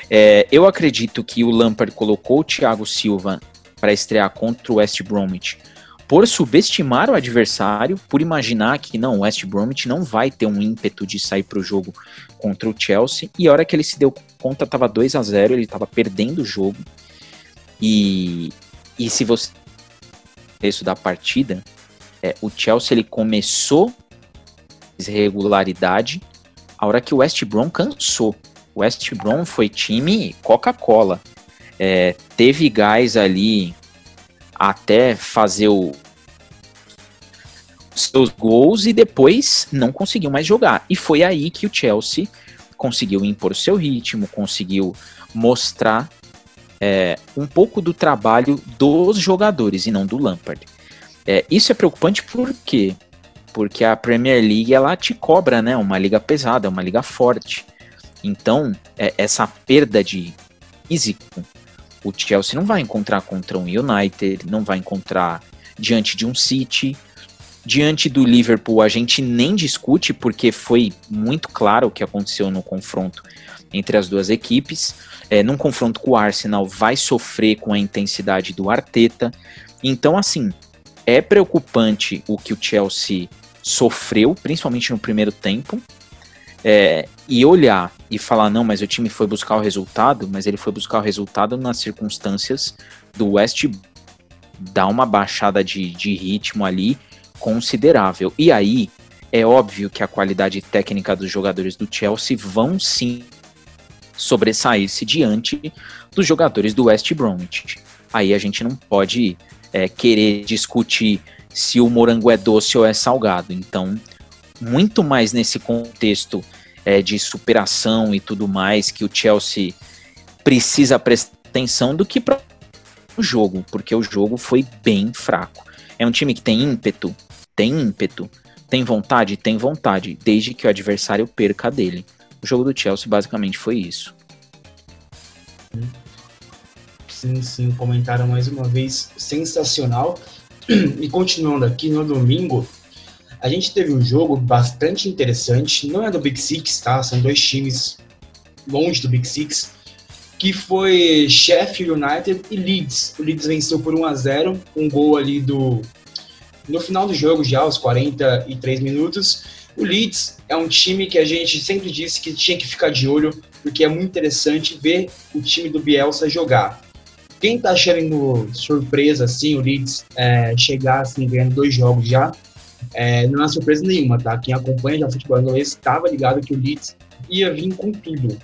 Speaker 2: É, eu acredito que o Lampard colocou o Thiago Silva para estrear contra o West Bromwich por subestimar o adversário, por imaginar que não, o West Bromwich não vai ter um ímpeto de sair para o jogo contra o Chelsea. E a hora que ele se deu conta, estava 2 a 0 ele estava perdendo o jogo. E, e se você preço da partida, é, o Chelsea ele começou irregularidade a hora que o West Brom cansou. O West Brom foi time Coca-Cola. É, teve gás ali até fazer o, seus gols e depois não conseguiu mais jogar. E foi aí que o Chelsea conseguiu impor o seu ritmo, conseguiu mostrar é, um pouco do trabalho dos jogadores e não do Lampard. É, isso é preocupante por quê? Porque a Premier League ela te cobra, né? Uma liga pesada, uma liga forte. Então, é, essa perda de físico, o Chelsea não vai encontrar contra um United, não vai encontrar diante de um City. Diante do Liverpool, a gente nem discute, porque foi muito claro o que aconteceu no confronto entre as duas equipes. É, num confronto com o Arsenal, vai sofrer com a intensidade do Arteta. Então, assim, é preocupante o que o Chelsea sofreu, principalmente no primeiro tempo, é, e olhar e falar, não, mas o time foi buscar o resultado, mas ele foi buscar o resultado nas circunstâncias do West dar uma baixada de, de ritmo ali considerável. E aí, é óbvio que a qualidade técnica dos jogadores do Chelsea vão sim sobressair-se diante dos jogadores do West Bromwich. Aí a gente não pode é, querer discutir se o morango é doce ou é salgado. Então, muito mais nesse contexto é, de superação e tudo mais que o Chelsea precisa prestar atenção do que para o jogo, porque o jogo foi bem fraco. É um time que tem ímpeto, tem ímpeto, tem vontade, tem vontade, desde que o adversário perca dele. O jogo do Chelsea basicamente foi isso.
Speaker 1: Sim, sim, comentário mais uma vez sensacional. E continuando aqui no domingo, a gente teve um jogo bastante interessante. Não é do Big Six, tá? São dois times longe do Big Six, que foi Sheffield United e Leeds. O Leeds venceu por 1 a 0, um gol ali do no final do jogo já aos 43 minutos. O Leeds é um time que a gente sempre disse que tinha que ficar de olho, porque é muito interessante ver o time do Bielsa jogar. Quem tá achando surpresa, assim, o Leeds é, chegar, assim, ganhando dois jogos já, é, não é surpresa nenhuma, tá? Quem acompanha já o futebol inglês estava ligado que o Leeds ia vir com tudo.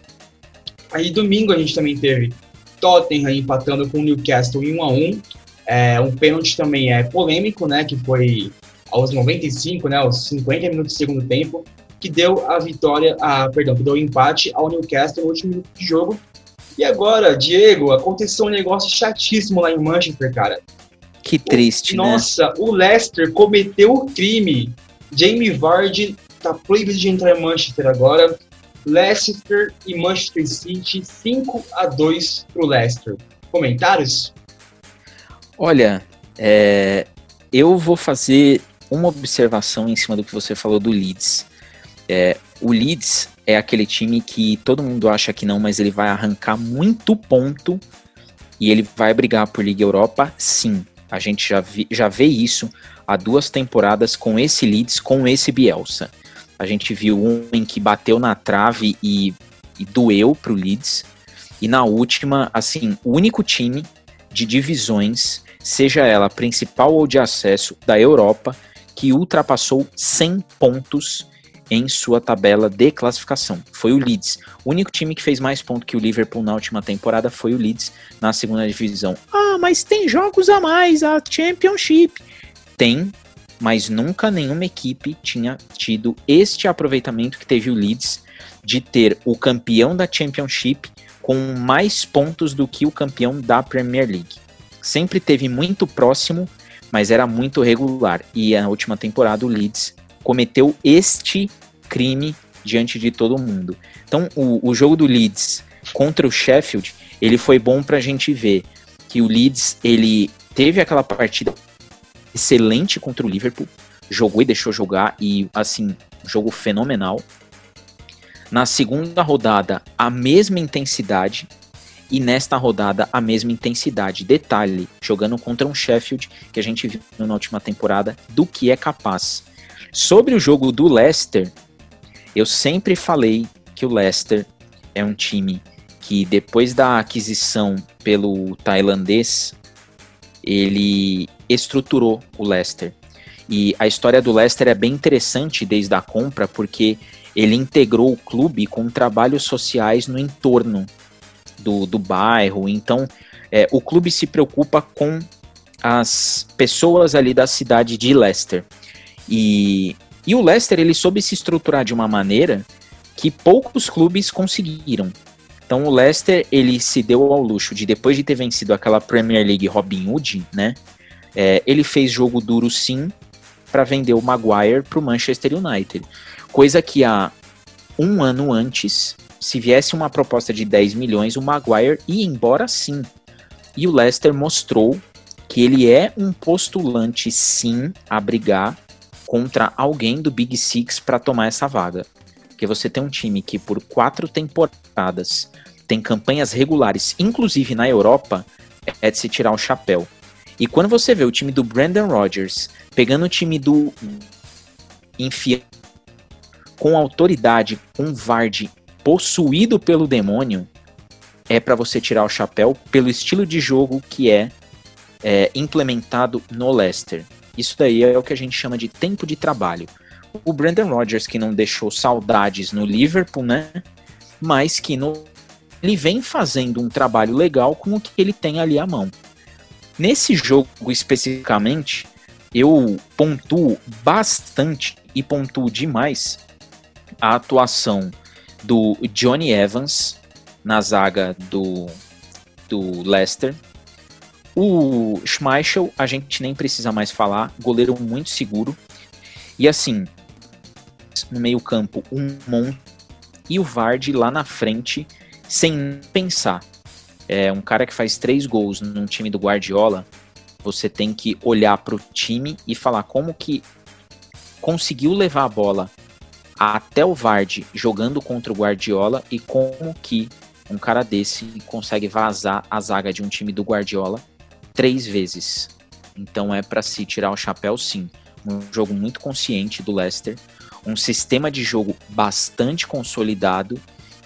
Speaker 1: Aí domingo a gente também teve Tottenham empatando com o Newcastle em 1 a 1 é, Um pênalti também é polêmico, né? Que foi aos 95, né? Aos 50 minutos do segundo tempo, que deu a vitória, a, perdão, que deu o empate ao Newcastle no último minuto de jogo. E agora, Diego, aconteceu um negócio chatíssimo lá em Manchester, cara.
Speaker 2: Que triste,
Speaker 1: o, né? Nossa, o Leicester cometeu o crime. Jamie Vardy tá proibido de entrar em Manchester agora. Leicester e Manchester City 5 a 2 pro Leicester. Comentários?
Speaker 2: Olha, é, eu vou fazer uma observação em cima do que você falou do Leeds. É, o Leeds é aquele time que todo mundo acha que não, mas ele vai arrancar muito ponto e ele vai brigar por Liga Europa, sim. A gente já, vi, já vê isso há duas temporadas com esse Leeds, com esse Bielsa. A gente viu um em que bateu na trave e, e doeu pro Leeds. E na última, assim, o único time de divisões, seja ela principal ou de acesso da Europa, que ultrapassou 100 pontos em sua tabela de classificação. Foi o Leeds. O único time que fez mais pontos que o Liverpool na última temporada foi o Leeds na segunda divisão. Ah, mas tem jogos a mais, a Championship. Tem, mas nunca nenhuma equipe tinha tido este aproveitamento que teve o Leeds de ter o campeão da Championship com mais pontos do que o campeão da Premier League. Sempre teve muito próximo, mas era muito regular. E na última temporada o Leeds cometeu este crime diante de todo mundo. Então, o, o jogo do Leeds contra o Sheffield, ele foi bom para a gente ver que o Leeds ele teve aquela partida excelente contra o Liverpool, jogou e deixou jogar e assim, jogo fenomenal. Na segunda rodada, a mesma intensidade e nesta rodada a mesma intensidade. Detalhe, jogando contra um Sheffield que a gente viu na última temporada do que é capaz. Sobre o jogo do Leicester, eu sempre falei que o Leicester é um time que depois da aquisição pelo tailandês, ele estruturou o Leicester. E a história do Leicester é bem interessante desde a compra, porque ele integrou o clube com trabalhos sociais no entorno do, do bairro. Então, é, o clube se preocupa com as pessoas ali da cidade de Leicester. E, e o Leicester ele soube se estruturar de uma maneira que poucos clubes conseguiram. Então o Leicester ele se deu ao luxo de depois de ter vencido aquela Premier League Robin Hood, né? É, ele fez jogo duro sim para vender o Maguire para o Manchester United, coisa que há um ano antes, se viesse uma proposta de 10 milhões, o Maguire ia embora sim. E o Leicester mostrou que ele é um postulante sim a brigar contra alguém do Big Six para tomar essa vaga. Porque você tem um time que por quatro temporadas tem campanhas regulares, inclusive na Europa, é de se tirar o chapéu. E quando você vê o time do Brandon Rodgers pegando o time do enfia com autoridade, com Vard possuído pelo demônio, é para você tirar o chapéu pelo estilo de jogo que é, é implementado no Leicester. Isso daí é o que a gente chama de tempo de trabalho o Brandon Rodgers que não deixou saudades no Liverpool, né? Mas que no, ele vem fazendo um trabalho legal com o que ele tem ali à mão. Nesse jogo especificamente, eu pontuo bastante e pontuo demais a atuação do Johnny Evans na zaga do, do Leicester. O Schmeichel, a gente nem precisa mais falar, goleiro muito seguro. E assim, no meio-campo um monte e o Vardy lá na frente sem pensar. É um cara que faz três gols num time do Guardiola. Você tem que olhar para o time e falar como que conseguiu levar a bola até o Vardy jogando contra o Guardiola e como que um cara desse consegue vazar a zaga de um time do Guardiola três vezes. Então é para se tirar o chapéu sim. Um jogo muito consciente do Leicester, um sistema de jogo bastante consolidado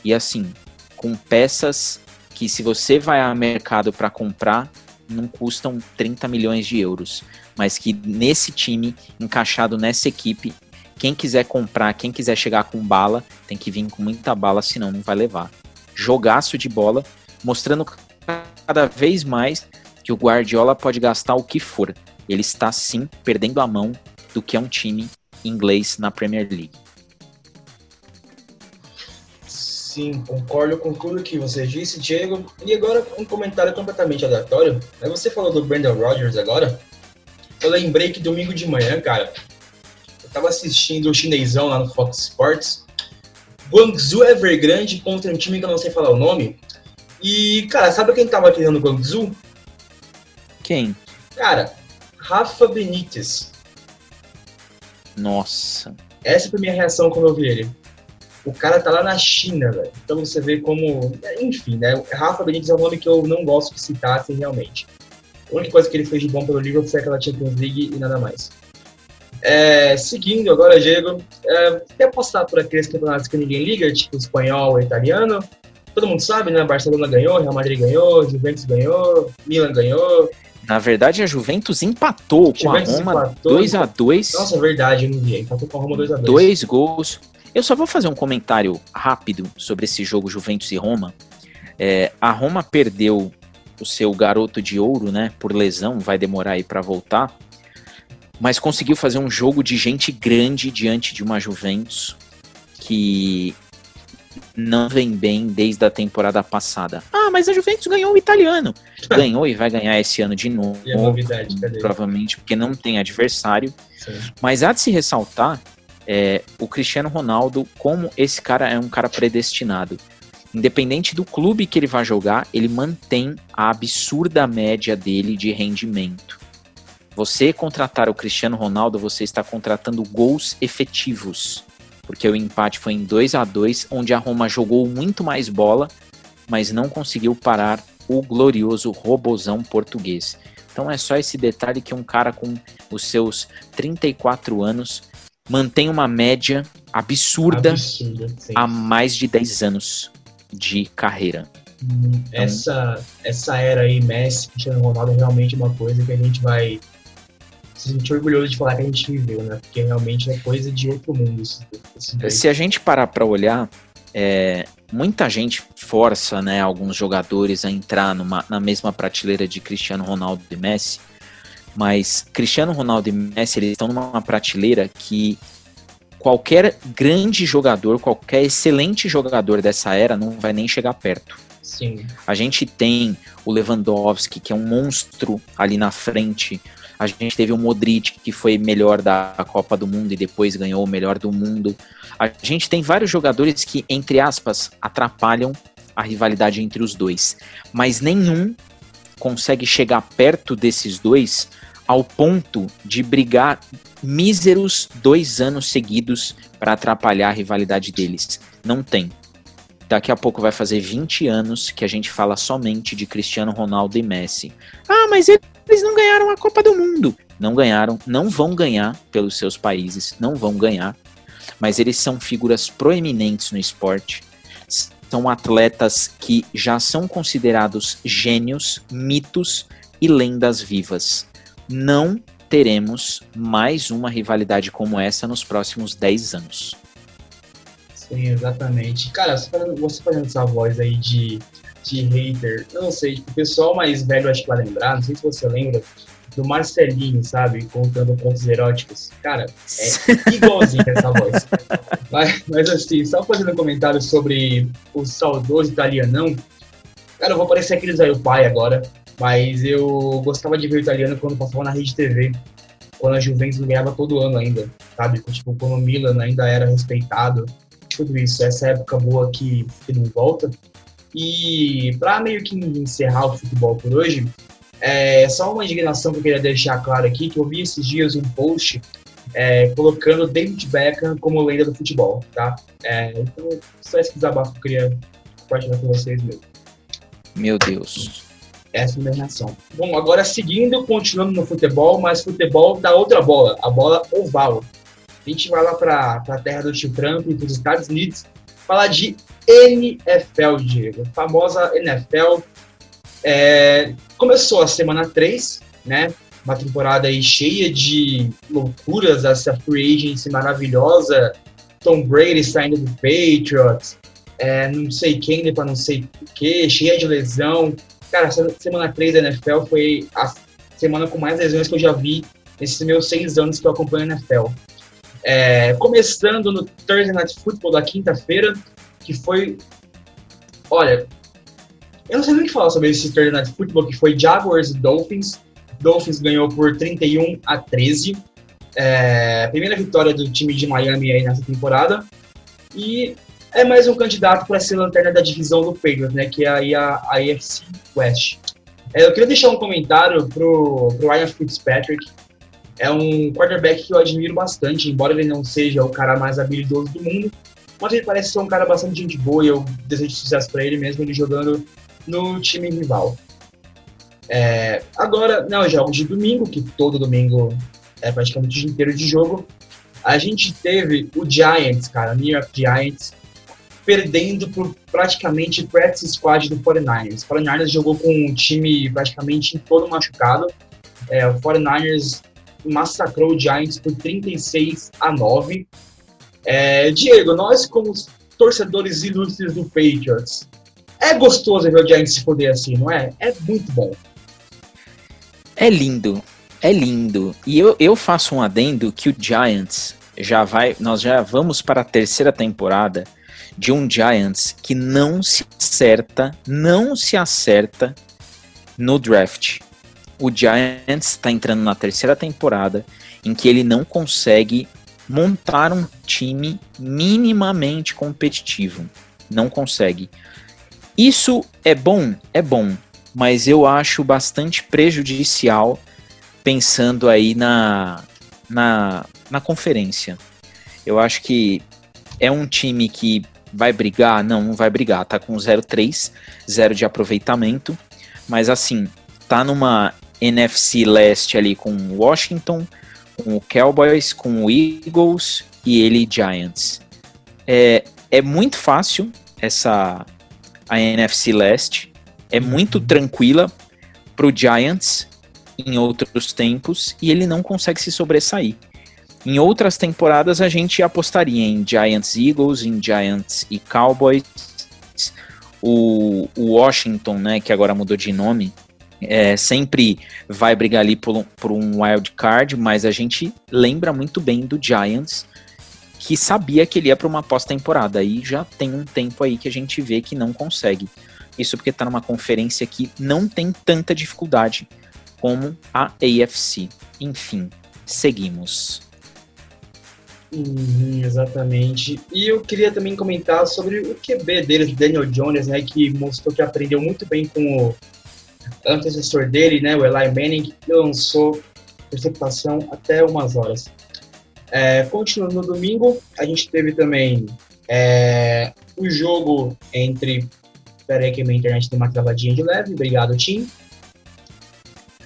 Speaker 2: e assim, com peças que se você vai ao mercado para comprar, não custam 30 milhões de euros, mas que nesse time, encaixado nessa equipe, quem quiser comprar, quem quiser chegar com bala, tem que vir com muita bala, senão não vai levar. Jogaço de bola, mostrando cada vez mais que o Guardiola pode gastar o que for. Ele está sim perdendo a mão do que é um time inglês na Premier League.
Speaker 1: Sim, concordo com tudo que você disse, Diego. E agora um comentário completamente aleatório. Você falou do Brandon Rodgers agora. Eu lembrei que domingo de manhã, cara, eu tava assistindo o chinesão lá no Fox Sports. Guangzhou Evergrande contra um time que eu não sei falar o nome. E, cara, sabe quem tava aqui no Guangzhou?
Speaker 2: Quem?
Speaker 1: Cara, Rafa Benítez.
Speaker 2: Nossa.
Speaker 1: Essa foi a minha reação quando eu vi ele. O cara tá lá na China, velho. Então você vê como. Enfim, né? Rafa Benítez é um nome que eu não gosto de citar, assim, realmente. A única coisa que ele fez de bom pelo Liverpool foi aquela Champions League e nada mais. É, seguindo agora, Diego, é, quer passar por aqueles campeonatos que ninguém liga, tipo espanhol e italiano? Todo mundo sabe, né? Barcelona ganhou, Real Madrid ganhou, Juventus ganhou, Milan ganhou.
Speaker 2: Na verdade, a Juventus empatou Juventus com a Roma 2x2.
Speaker 1: Nossa, verdade, não vi. Empatou com a Roma 2x2.
Speaker 2: Dois gols. Eu só vou fazer um comentário rápido sobre esse jogo Juventus e Roma. É, a Roma perdeu o seu garoto de ouro, né, por lesão, vai demorar aí para voltar, mas conseguiu fazer um jogo de gente grande diante de uma Juventus que não vem bem desde a temporada passada. Ah, mas a Juventus ganhou o italiano. ganhou e vai ganhar esse ano de novo.
Speaker 1: E a novidade, cadê?
Speaker 2: Provavelmente porque não tem adversário. Sim. Mas há de se ressaltar é, o Cristiano Ronaldo, como esse cara é um cara predestinado. Independente do clube que ele vai jogar, ele mantém a absurda média dele de rendimento. Você contratar o Cristiano Ronaldo, você está contratando gols efetivos, porque o empate foi em 2 a 2 onde a Roma jogou muito mais bola, mas não conseguiu parar o glorioso robozão português. Então é só esse detalhe que um cara com os seus 34 anos mantém uma média absurda, absurda há mais de 10 anos de carreira.
Speaker 1: Hum, então, essa, essa era aí, Messi, Cristiano Ronaldo, é realmente uma coisa que a gente vai se sentir orgulhoso de falar que a gente viveu, né? Porque realmente é coisa de outro mundo. Esse,
Speaker 2: esse se a gente parar para olhar, é, muita gente força né, alguns jogadores a entrar numa, na mesma prateleira de Cristiano Ronaldo e Messi, mas Cristiano Ronaldo e Messi eles estão numa prateleira que qualquer grande jogador, qualquer excelente jogador dessa era não vai nem chegar perto.
Speaker 1: Sim.
Speaker 2: A gente tem o Lewandowski, que é um monstro ali na frente. A gente teve o Modric, que foi melhor da Copa do Mundo e depois ganhou o melhor do mundo. A gente tem vários jogadores que, entre aspas, atrapalham a rivalidade entre os dois. Mas nenhum consegue chegar perto desses dois ao ponto de brigar míseros dois anos seguidos para atrapalhar a rivalidade deles. Não tem. Daqui a pouco vai fazer 20 anos que a gente fala somente de Cristiano Ronaldo e Messi. Ah, mas eles não ganharam a Copa do Mundo. Não ganharam, não vão ganhar pelos seus países, não vão ganhar. Mas eles são figuras proeminentes no esporte. São atletas que já são considerados gênios, mitos e lendas vivas não teremos mais uma rivalidade como essa nos próximos 10 anos.
Speaker 1: Sim, exatamente. Cara, você fazendo essa voz aí de, de hater, eu não sei, tipo, o pessoal mais velho acho que vai lembrar, não sei se você lembra, do Marcelinho, sabe? Contando contos eróticos. Cara, é igualzinho essa voz. Mas, mas assim, só fazendo um comentário sobre o saudoso italianão, cara, eu vou parecer aquele Zé pai agora, mas eu gostava de ver o italiano quando passava na rede TV, quando a Juventus ganhava todo ano ainda, sabe? Tipo, quando o Milan ainda era respeitado, tudo isso, essa época boa que, que não volta. E para meio que encerrar o futebol por hoje, é só uma indignação que eu queria deixar claro aqui, que eu vi esses dias um post é, colocando David Beckham como lenda do futebol, tá? É, então, só esse desabafo que eu queria compartilhar com vocês mesmo.
Speaker 2: Meu Deus.
Speaker 1: Essa é a narração. Bom, agora seguindo, continuando no futebol, mas futebol da outra bola, a bola oval. A gente vai lá para a terra do tio Trump, para os Estados Unidos, falar de NFL, Diego. A famosa NFL. É, começou a semana 3, né? Uma temporada aí cheia de loucuras, essa free agency maravilhosa. Tom Brady saindo do Patriots, é, não sei quem, para não sei o que, cheia de lesão. Cara, essa semana 3 da NFL foi a semana com mais lesões que eu já vi nesses meus seis anos que eu acompanho a NFL. É, começando no Thursday Night Football da quinta-feira, que foi. Olha, eu não sei nem o que falar sobre esse Thursday Night Football, que foi Jaguars e Dolphins. Dolphins ganhou por 31 a 13. É, primeira vitória do time de Miami aí nessa temporada. E é mais um candidato para ser lanterna da divisão do Patriots, né? Que é aí a, AFC West. É, eu queria deixar um comentário pro, pro Ryan Fitzpatrick. É um quarterback que eu admiro bastante, embora ele não seja o cara mais habilidoso do mundo, mas ele parece ser um cara bastante gente boa e eu desejo sucesso para ele mesmo, ele jogando no time rival. É, agora, não, jogos de domingo, que todo domingo é praticamente o dia inteiro de jogo. A gente teve o Giants, cara, New York Giants, perdendo por praticamente practice squad do 49ers. O 49ers jogou com um time praticamente todo machucado. É, o 49ers massacrou o Giants por 36 a 9. É, Diego, nós como torcedores ilustres do Patriots, é gostoso ver o Giants se foder assim, não é? É muito bom.
Speaker 2: É lindo, é lindo. E eu, eu faço um adendo que o Giants já vai, nós já vamos para a terceira temporada de um Giants que não se acerta, não se acerta no draft. O Giants está entrando na terceira temporada em que ele não consegue montar um time minimamente competitivo. Não consegue. Isso é bom? É bom, mas eu acho bastante prejudicial pensando aí na, na, na conferência. Eu acho que é um time que vai brigar? Não, não vai brigar. Tá com 0-3, 0 de aproveitamento. Mas assim, tá numa NFC leste ali com Washington, com o Cowboys, com o Eagles e ele Giants. É, é muito fácil essa a NFC leste. É muito tranquila pro Giants em outros tempos e ele não consegue se sobressair. Em outras temporadas a gente apostaria em Giants Eagles, em Giants e Cowboys. O, o Washington, né, que agora mudou de nome, é, sempre vai brigar ali por, por um wild card, mas a gente lembra muito bem do Giants, que sabia que ele ia para uma pós-temporada. E já tem um tempo aí que a gente vê que não consegue. Isso porque está numa conferência que não tem tanta dificuldade como a AFC. Enfim, seguimos.
Speaker 1: Uhum, exatamente. E eu queria também comentar sobre o QB deles, Daniel Jones, né, que mostrou que aprendeu muito bem com o antecessor dele, né, o Eli Manning, que lançou interceptação até umas horas. É, continuando no domingo, a gente teve também é, o jogo entre. Peraí, que minha internet tem uma travadinha de leve. Obrigado, Tim.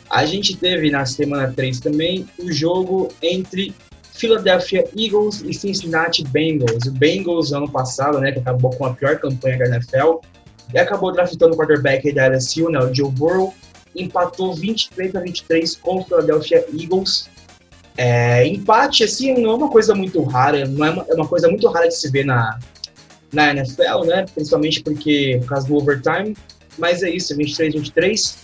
Speaker 1: A gente teve na semana 3 também o jogo entre Philadelphia Eagles e Cincinnati Bengals. O Bengals, ano passado, né, que acabou com a pior campanha da NFL, e acabou draftando o quarterback da LSU, né, o Joe Burrow, empatou 23 a 23 com o Philadelphia Eagles. É, empate, assim, não é uma coisa muito rara, não é uma, é uma coisa muito rara de se ver na, na NFL, né, principalmente porque, por causa do overtime, mas é isso, 23 a 23.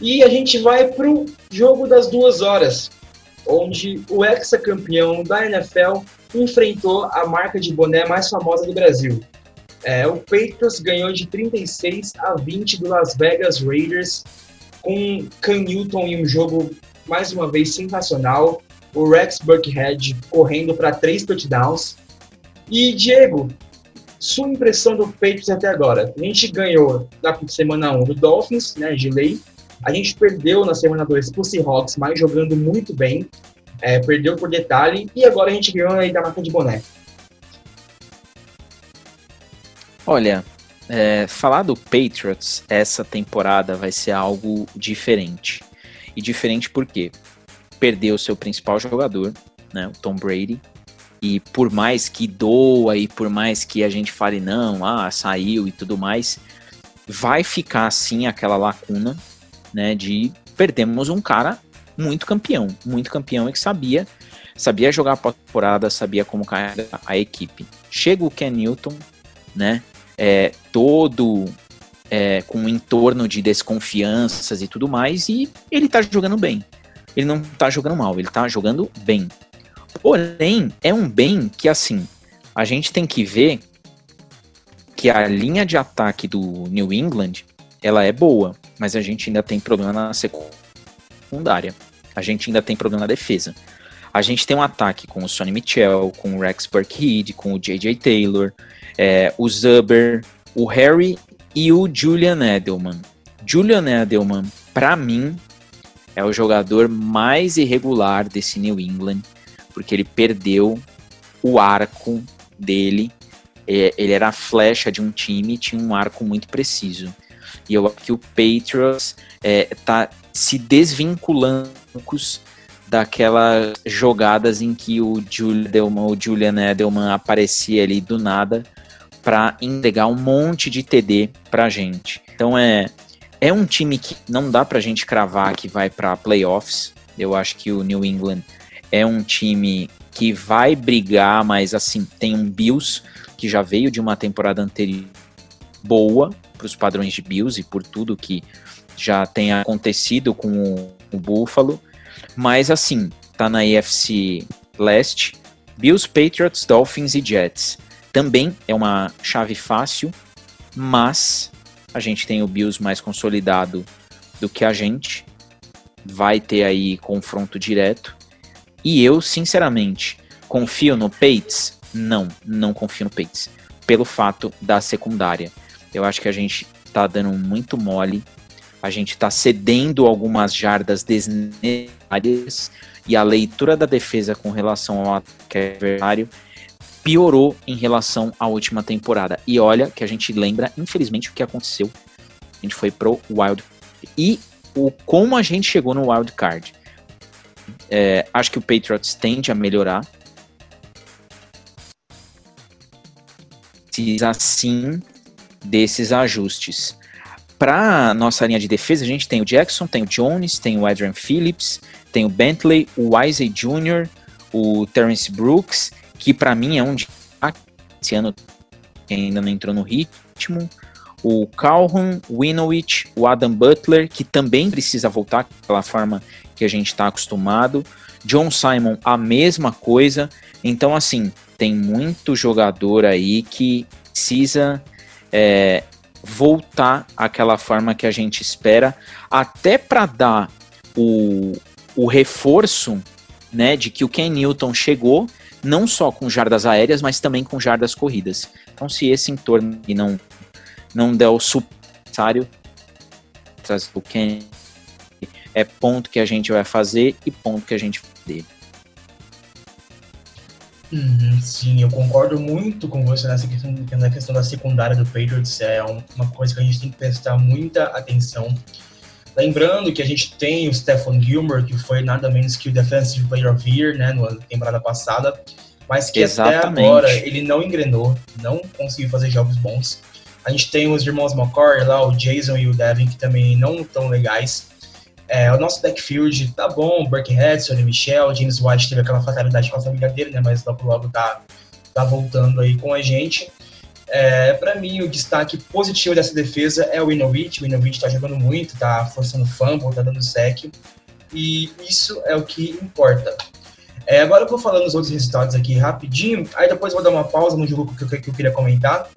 Speaker 1: E a gente vai para o jogo das duas horas, onde o ex-campeão da NFL enfrentou a marca de boné mais famosa do Brasil. É, o Patriots ganhou de 36 a 20 do Las Vegas Raiders, com Cam Newton em um jogo mais uma vez sensacional. O Rex Burkhead correndo para três touchdowns. E Diego, sua impressão do Patriots até agora? A gente ganhou na semana 1 do Dolphins, né, de lei, a gente perdeu na semana 2 pro Seahawks, mas jogando muito bem. É, perdeu por detalhe. E agora a gente ganhou aí da marca de boné.
Speaker 2: Olha, é, falar do Patriots essa temporada vai ser algo diferente. E diferente porque perdeu seu principal jogador, né, o Tom Brady. E por mais que doa e por mais que a gente fale não, ah, saiu e tudo mais, vai ficar assim aquela lacuna né, de perdemos um cara muito campeão, muito campeão e que sabia, sabia jogar a temporada, sabia como carregar a equipe. Chega o Ken Newton, né, é, todo é, com um entorno de desconfianças e tudo mais, e ele tá jogando bem. Ele não tá jogando mal, ele tá jogando bem. Porém, é um bem que, assim, a gente tem que ver que a linha de ataque do New England, ela é boa mas a gente ainda tem problema na secundária. A gente ainda tem problema na defesa. A gente tem um ataque com o Sonny Mitchell, com o Rex Burkhead, com o J.J. Taylor, é, o Zuber, o Harry e o Julian Edelman. Julian Edelman, para mim, é o jogador mais irregular desse New England, porque ele perdeu o arco dele. É, ele era a flecha de um time, tinha um arco muito preciso. E eu acho que o Patriots é, tá se desvinculando daquelas jogadas em que o o Julian Edelman aparecia ali do nada para entregar um monte de TD pra gente. Então é é um time que não dá pra gente cravar que vai para playoffs. Eu acho que o New England é um time que vai brigar, mas assim, tem um Bills que já veio de uma temporada anterior boa, para os padrões de Bills e por tudo que já tem acontecido com o, o Buffalo. Mas assim, tá na AFC Leste, Bills, Patriots, Dolphins e Jets. Também é uma chave fácil, mas a gente tem o Bills mais consolidado do que a gente. Vai ter aí confronto direto. E eu, sinceramente, Confio no Pates? Não, não confio no Pates. Pelo fato da secundária. Eu acho que a gente tá dando muito mole. A gente tá cedendo algumas jardas desnecessárias. E a leitura da defesa com relação ao adversário piorou em relação à última temporada. E olha que a gente lembra, infelizmente, o que aconteceu. A gente foi pro Wild e o como a gente chegou no Wild Card. É, acho que o Patriots tende a melhorar. Precisa sim desses ajustes. Para nossa linha de defesa, a gente tem o Jackson, tem o Jones, tem o Adrian Phillips, tem o Bentley, o Wisey Jr., o Terence Brooks que para mim é um esse ano que ainda não entrou no ritmo. O Calhoun, o Winowich, o Adam Butler, que também precisa voltar pela forma que a gente está acostumado. John Simon, a mesma coisa. Então, assim, tem muito jogador aí que precisa é, voltar àquela forma que a gente espera, até para dar o, o reforço né, de que o Ken Newton chegou não só com jardas aéreas, mas também com jardas corridas. Então, se esse entorno não, não der o necessário, o Ken é ponto que a gente vai fazer e ponto que a gente vai fazer.
Speaker 1: Uhum, sim, eu concordo muito com você nessa questão, na questão da secundária do Patriots. É uma coisa que a gente tem que prestar muita atenção. Lembrando que a gente tem o Stephen Gilmore, que foi nada menos que o Defensive Player of the Year, né, na temporada passada, mas que Exatamente. até agora ele não engrenou, não conseguiu fazer jogos bons. A gente tem os irmãos McCoy lá, o Jason e o Devin, que também não estão legais. É, o nosso backfield tá bom, Burkhead, Sonny Michel, James White teve aquela fatalidade com a família dele, né, mas logo logo tá, tá voltando aí com a gente. É, para mim, o destaque positivo dessa defesa é o Inovich. O Inovich está jogando muito, está forçando fumble, está dando sec. E isso é o que importa. É, agora eu vou falando os outros resultados aqui rapidinho, aí depois eu vou dar uma pausa no jogo que eu, que eu queria comentar.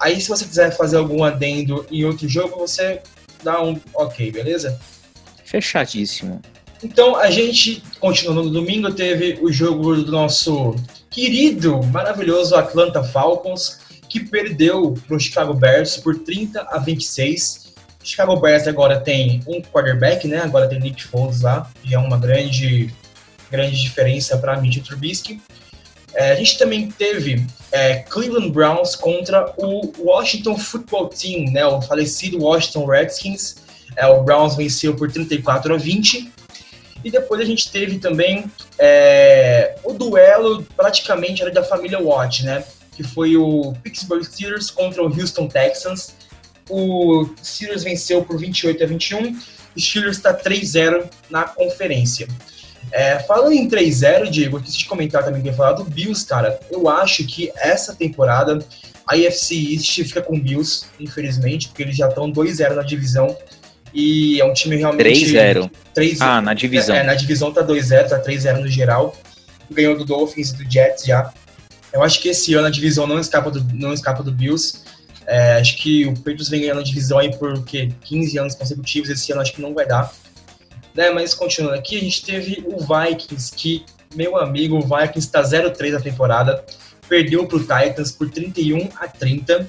Speaker 1: Aí, se você quiser fazer algum adendo em outro jogo, você dá um ok, beleza?
Speaker 2: Fechadíssimo.
Speaker 1: Então, a gente, continuando no domingo, teve o jogo do nosso querido, maravilhoso Atlanta Falcons que perdeu para o Chicago Bears por 30 a 26. O Chicago Bears agora tem um quarterback, né? Agora tem Nick Foles lá, e é uma grande, grande diferença para Mitchell Trubisky. É, a gente também teve é, Cleveland Browns contra o Washington Football Team, né? O falecido Washington Redskins. É, o Browns venceu por 34 a 20. E depois a gente teve também é, o duelo praticamente era da família Watt, né? Que foi o Pittsburgh Steelers contra o Houston Texans. O Steelers venceu por 28 a 21. O Steelers está 3-0 na conferência. É, falando em 3-0, Diego, eu quis te comentar também que falar do Bills, cara. Eu acho que essa temporada a IFC East fica com o Bills, infelizmente, porque eles já estão 2-0 na divisão. E é um time realmente.
Speaker 2: 3-0. Ah, na divisão.
Speaker 1: É, na divisão tá 2-0, tá 3-0 no geral. Ganhou do Dolphins e do Jets já. Eu acho que esse ano a divisão não escapa do, não escapa do Bills. É, acho que o Patriots vem ganhando a divisão aí por quê? 15 anos consecutivos. Esse ano acho que não vai dar. Né, mas continuando aqui, a gente teve o Vikings, que, meu amigo, o Vikings está 0-3 na temporada. Perdeu para o Titans por 31 a 30.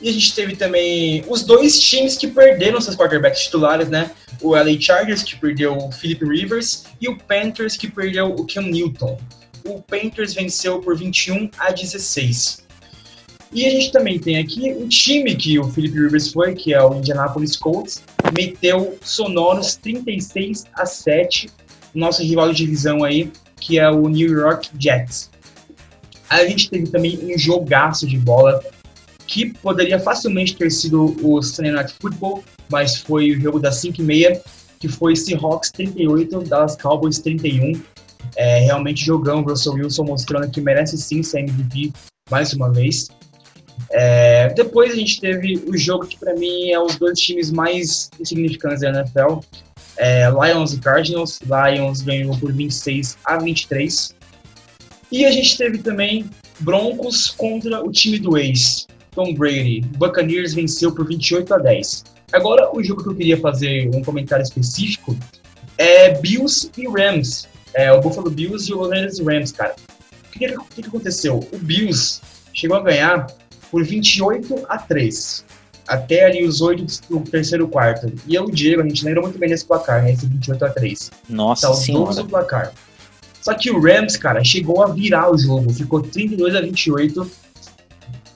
Speaker 1: E a gente teve também os dois times que perderam seus quarterbacks titulares, né? O LA Chargers, que perdeu o Philip Rivers, e o Panthers, que perdeu o Cam Newton o Panthers venceu por 21 a 16. E a gente também tem aqui o time que o Philip Rivers foi, que é o Indianapolis Colts, meteu sonoros 36 a 7, nosso rival de divisão aí, que é o New York Jets. A gente teve também um jogaço de bola, que poderia facilmente ter sido o Sunday Night Football, mas foi o jogo das 5 e meia, que foi Seahawks 38, Dallas Cowboys 31. É, realmente jogão, Russell Wilson mostrando que merece sim ser MVP mais uma vez. É, depois a gente teve o jogo que para mim é os dois times mais insignificantes da NFL. É, Lions e Cardinals. Lions ganhou por 26 a 23. E a gente teve também Broncos contra o time do ex, Tom Brady. Buccaneers venceu por 28 a 10. Agora, o jogo que eu queria fazer um comentário específico é Bills e Rams é, o Buffalo Bills e o Los Angeles Rams, cara. O que, que, que aconteceu? O Bills chegou a ganhar por 28 a 3 até ali os oito do terceiro quarto. E eu, o Diego, a gente lembra muito bem nesse placar, né? Esse 28 a 3
Speaker 2: Nossa tá senhora.
Speaker 1: do placar. Só que o Rams, cara, chegou a virar o jogo. Ficou 32 a 28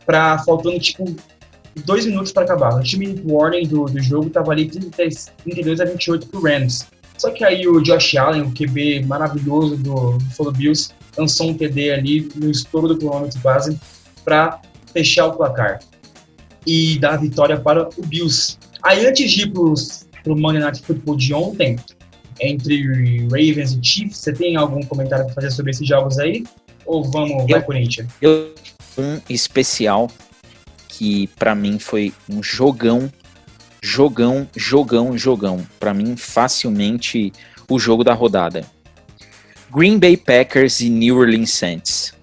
Speaker 1: pra, faltando, tipo, dois minutos para acabar. O time warning do, do jogo tava ali 33, 32 a 28 pro Rams. Só que aí o Josh Allen, o QB maravilhoso do Buffalo Bills, lançou um TD ali no estouro do cronômetro quase para fechar o placar e dar a vitória para o Bills. Aí antes de ir para o Monday Night Football de ontem, entre Ravens e Chiefs, você tem algum comentário para fazer sobre esses jogos aí? Ou vamos,
Speaker 2: eu,
Speaker 1: vai Corinthians?
Speaker 2: Eu, um especial que para mim foi um jogão, jogão, jogão, jogão. Para mim, facilmente o jogo da rodada. Green Bay Packers e New Orleans Saints.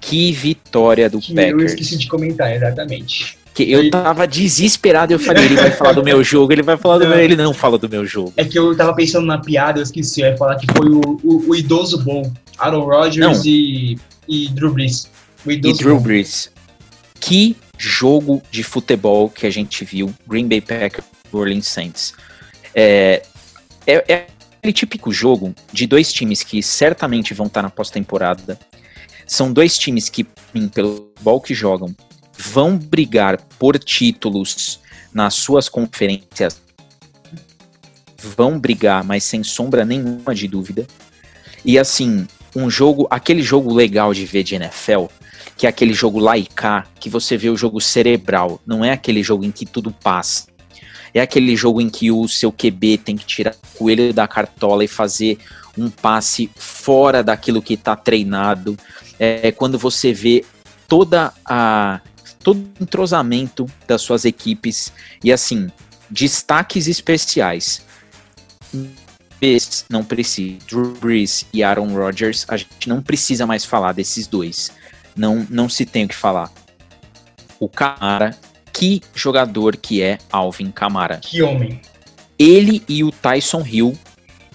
Speaker 2: Que vitória do que Packers. Eu
Speaker 1: esqueci de comentar, exatamente.
Speaker 2: Que eu tava desesperado, eu falei, ele vai falar do meu jogo, ele vai falar do meu. Ele não fala do meu jogo.
Speaker 1: É que eu tava pensando na piada, eu esqueci, eu ia falar que foi o, o, o idoso bom. Aaron Rodgers e, e Drew Brees.
Speaker 2: e Drew Brees. Que jogo de futebol que a gente viu, Green Bay Packers, Orleans Saints. É, é, é aquele típico jogo de dois times que certamente vão estar na pós-temporada. São dois times que, pelo futebol que jogam, vão brigar por títulos nas suas conferências, vão brigar, mas sem sombra nenhuma de dúvida. E assim, um jogo, aquele jogo legal de ver de NFL, que é aquele jogo laicar, que você vê o jogo cerebral, não é aquele jogo em que tudo passa. É aquele jogo em que o seu QB tem que tirar o coelho da cartola e fazer um passe fora daquilo que está treinado. É quando você vê toda a todo o entrosamento das suas equipes e assim, destaques especiais. Não precisa. Drew Brees e Aaron Rodgers, a gente não precisa mais falar desses dois. Não, não se tem o que falar. O Camara, que jogador que é Alvin Camara.
Speaker 1: Que homem.
Speaker 2: Ele e o Tyson Hill,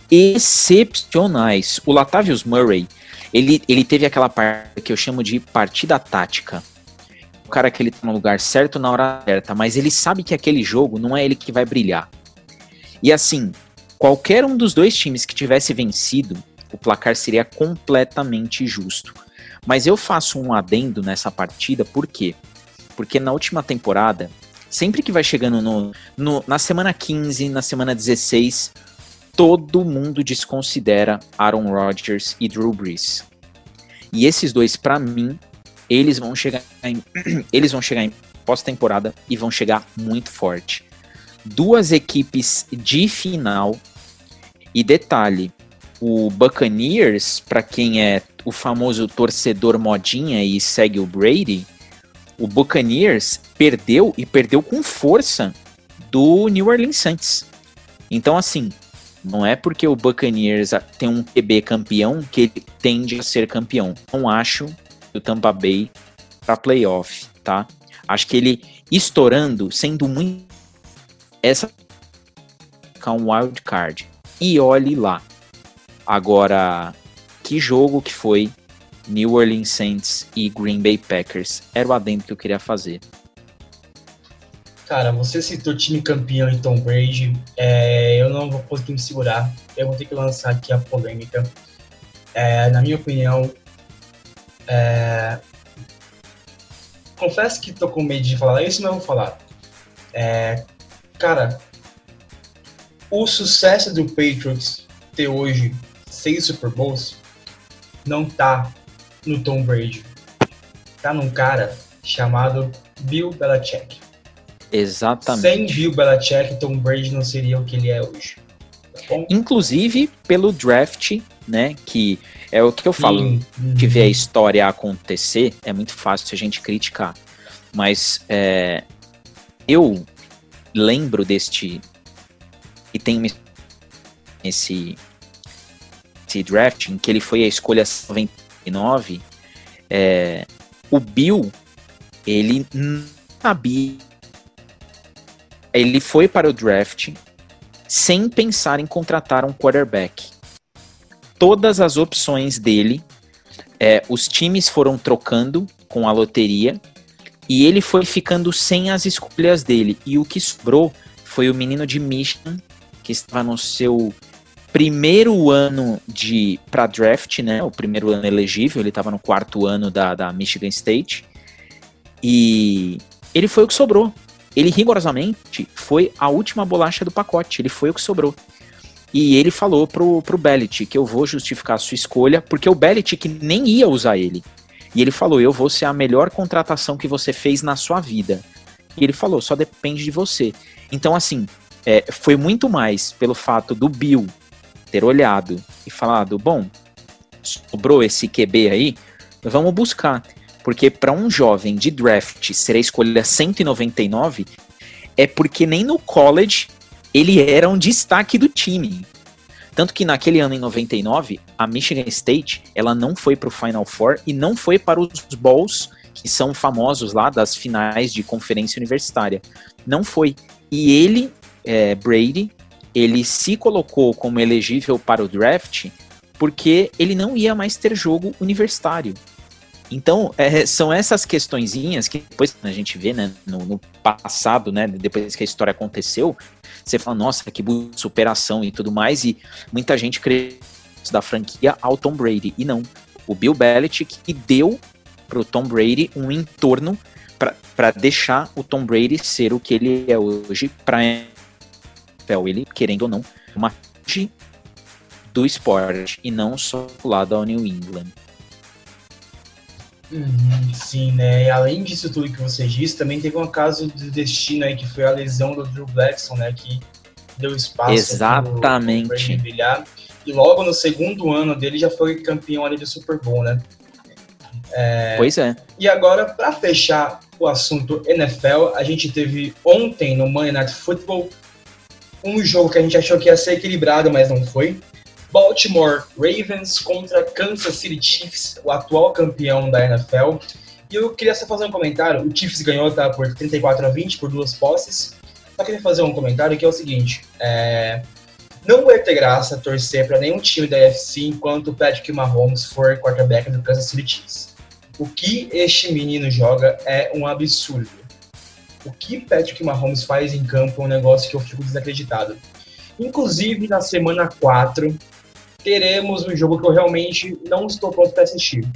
Speaker 2: excepcionais. O Latavius Murray, ele, ele teve aquela parte que eu chamo de partida tática cara que ele tá no lugar certo na hora certa, mas ele sabe que aquele jogo não é ele que vai brilhar. E assim, qualquer um dos dois times que tivesse vencido, o placar seria completamente justo. Mas eu faço um adendo nessa partida, por quê? Porque na última temporada, sempre que vai chegando no, no, na semana 15, na semana 16, todo mundo desconsidera Aaron Rodgers e Drew Brees. E esses dois, para mim, eles vão chegar em, eles vão chegar em pós-temporada e vão chegar muito forte. Duas equipes de final. E detalhe, o Buccaneers, para quem é o famoso torcedor modinha e segue o Brady, o Buccaneers perdeu e perdeu com força do New Orleans Saints. Então, assim, não é porque o Buccaneers tem um QB campeão que ele tende a ser campeão. Não acho do Tampa Bay para playoff, tá? Acho que ele estourando, sendo muito essa um wild card. E olhe lá. Agora, que jogo que foi New Orleans Saints e Green Bay Packers? Era o adendo que eu queria fazer.
Speaker 1: Cara, você citou time campeão em Tom Brady. É, eu não vou conseguir me segurar. Eu vou ter que lançar aqui a polêmica. É, na minha opinião, é... Confesso que tô com medo de falar isso, mas vou falar. É... Cara, o sucesso do Patriots ter hoje seis Super Bowls não tá no Tom Brady. Tá num cara chamado Bill Belichick.
Speaker 2: Exatamente.
Speaker 1: Sem Bill Belichick, Tom Brady não seria o que ele é hoje.
Speaker 2: Tá Inclusive pelo draft, né, que é o que eu falo. Sim. Que ver a história acontecer é muito fácil a gente criticar. Mas é, eu lembro deste. E tem esse, esse draft em que ele foi a escolha 99. É, o Bill, ele não sabia. Ele foi para o draft sem pensar em contratar um quarterback todas as opções dele é, os times foram trocando com a loteria e ele foi ficando sem as escolhas dele. E o que sobrou foi o menino de Michigan, que estava no seu primeiro ano de para draft, né? O primeiro ano elegível, ele estava no quarto ano da, da Michigan State. E ele foi o que sobrou. Ele rigorosamente foi a última bolacha do pacote. Ele foi o que sobrou. E ele falou pro, pro Bellitt que eu vou justificar a sua escolha, porque o Bellitt nem ia usar ele. E ele falou: Eu vou ser a melhor contratação que você fez na sua vida. E ele falou: Só depende de você. Então, assim, é, foi muito mais pelo fato do Bill ter olhado e falado: Bom, sobrou esse QB aí, vamos buscar. Porque para um jovem de draft ser a escolha 199, é porque nem no college ele era um destaque do time. Tanto que naquele ano, em 99, a Michigan State ela não foi para o Final Four e não foi para os Bowls, que são famosos lá das finais de conferência universitária. Não foi. E ele, é, Brady, ele se colocou como elegível para o draft porque ele não ia mais ter jogo universitário. Então, é, são essas questõezinhas que depois a gente vê, né, no, no, passado, né, depois que a história aconteceu, você fala, nossa, que superação e tudo mais, e muita gente crê da franquia ao Tom Brady. E não. O Bill Belichick que deu pro Tom Brady um entorno para deixar o Tom Brady ser o que ele é hoje para ele, querendo ou não, uma do esporte e não só lado ao New England.
Speaker 1: Uhum, sim, né? E além disso tudo que você disse, também teve um caso de destino aí que foi a lesão do Drew Blackson, né? Que deu espaço
Speaker 2: Exatamente.
Speaker 1: Pro, brilhar. E logo no segundo ano dele já foi campeão ali do Super Bowl, né?
Speaker 2: É, pois é.
Speaker 1: E agora, para fechar o assunto NFL, a gente teve ontem no Monday Night Football um jogo que a gente achou que ia ser equilibrado, mas não foi. Baltimore Ravens contra Kansas City Chiefs, o atual campeão da NFL. E eu queria só fazer um comentário. O Chiefs ganhou tá, por 34 a 20, por duas posses. Só queria fazer um comentário que é o seguinte: é... não vai ter graça torcer para nenhum time da UFC enquanto o Patrick Mahomes for quarterback do Kansas City Chiefs. O que este menino joga é um absurdo. O que Patrick Mahomes faz em campo é um negócio que eu fico desacreditado. Inclusive, na semana 4, teremos um jogo que eu realmente não estou pronto para assistir.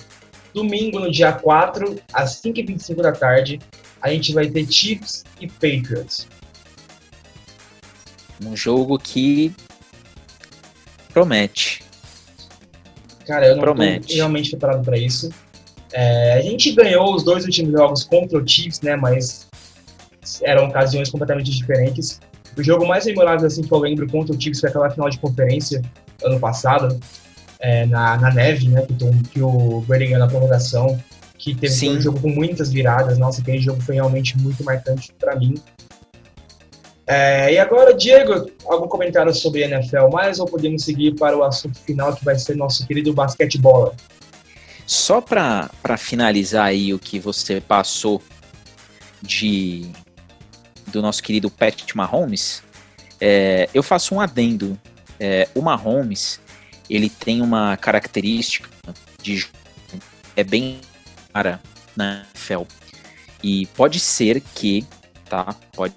Speaker 1: Domingo, no dia 4, às 5h25 da tarde, a gente vai ter Chiefs e Patriots.
Speaker 2: Um jogo que promete.
Speaker 1: Cara, eu não promete. tô realmente preparado para isso. É, a gente ganhou os dois últimos jogos contra o Chiefs, né? Mas eram ocasiões completamente diferentes. O jogo mais memorável assim que eu lembro contra o Chiefs foi aquela final de conferência ano passado, é, na, na neve, né? Que, que o Brady ganhou na prorrogação, que teve um jogo com muitas viradas. Nossa, aquele jogo foi realmente muito marcante para mim. É, e agora, Diego, algum comentário sobre NFL mais ou podemos seguir para o assunto final que vai ser nosso querido basquetebol?
Speaker 2: Só para finalizar aí o que você passou de do nosso querido Patrick Mahomes, é, eu faço um adendo é, o Mahomes, ele tem uma característica de é bem cara na NFL. E pode ser que, tá? Pode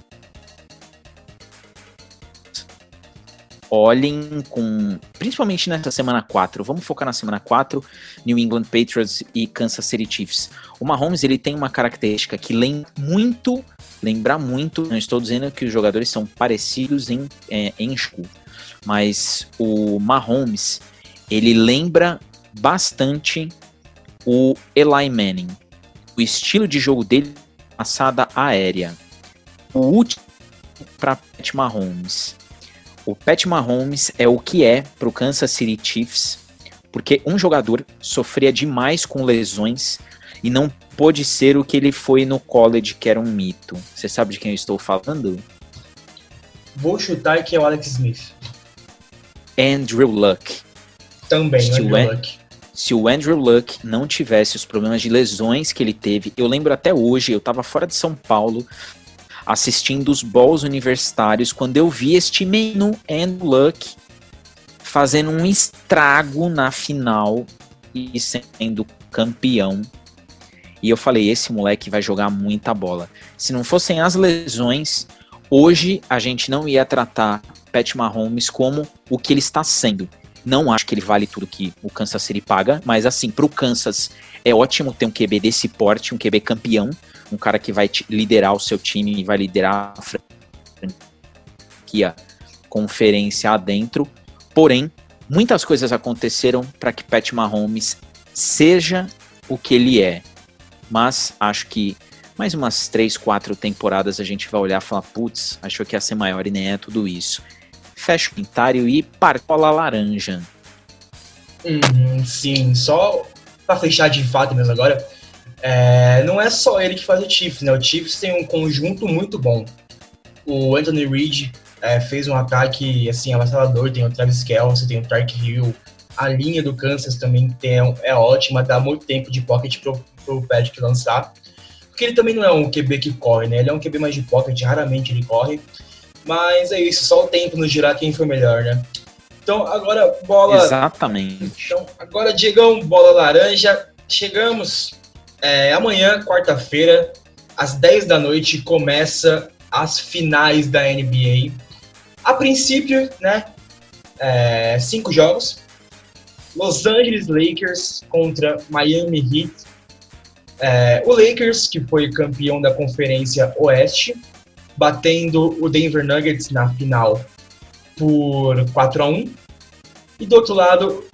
Speaker 2: olhem com. Principalmente nessa semana 4. Vamos focar na semana 4, New England Patriots e Kansas City Chiefs. O Mahomes ele tem uma característica que lembra muito. Lembra muito. Não estou dizendo que os jogadores são parecidos em, é, em school mas o Mahomes, ele lembra bastante o Eli Manning. O estilo de jogo dele passada aérea. O último para Pat Mahomes. O Pat Mahomes é o que é para o Kansas City Chiefs, porque um jogador sofria demais com lesões e não pôde ser o que ele foi no college, que era um mito. Você sabe de quem eu estou falando?
Speaker 1: Vou chutar que é o Alex Smith.
Speaker 2: Andrew Luck.
Speaker 1: Também, se Andrew o, Luck.
Speaker 2: Se o Andrew Luck não tivesse os problemas de lesões que ele teve, eu lembro até hoje, eu estava fora de São Paulo, assistindo os balls universitários, quando eu vi este menino Andrew Luck fazendo um estrago na final e sendo campeão. E eu falei, esse moleque vai jogar muita bola. Se não fossem as lesões, hoje a gente não ia tratar Pat Mahomes como o que ele está sendo. Não acho que ele vale tudo que o Kansas City paga, mas assim, para o Kansas é ótimo ter um QB desse porte, um QB campeão, um cara que vai liderar o seu time e vai liderar a franquia conferência adentro. Porém, muitas coisas aconteceram para que Pat Mahomes seja o que ele é. Mas acho que mais umas três, quatro temporadas a gente vai olhar e falar, putz, achou que ia ser maior e nem é tudo isso. Fecha o comentário e parcola laranja.
Speaker 1: Hum, sim, só para fechar de fato mesmo agora, é, não é só ele que faz o Chiefs, né? O Chiefs tem um conjunto muito bom. O Anthony Reid é, fez um ataque assim avassalador, tem o Travis Kelce, tem o Tark Hill, a linha do Kansas também tem, é ótima, dá muito tempo de pocket pro, pro Patrick lançar. Porque ele também não é um QB que corre, né? Ele é um QB mais de pocket, raramente ele corre. Mas é isso, só o tempo nos dirá quem foi melhor, né? Então, agora, bola.
Speaker 2: Exatamente.
Speaker 1: Então, agora, Diegão, bola laranja. Chegamos é, amanhã, quarta-feira, às 10 da noite, começa as finais da NBA. A princípio, né? É, cinco jogos. Los Angeles Lakers contra Miami Heat. É, o Lakers, que foi campeão da Conferência Oeste, batendo o Denver Nuggets na final por 4 a 1 E do outro lado,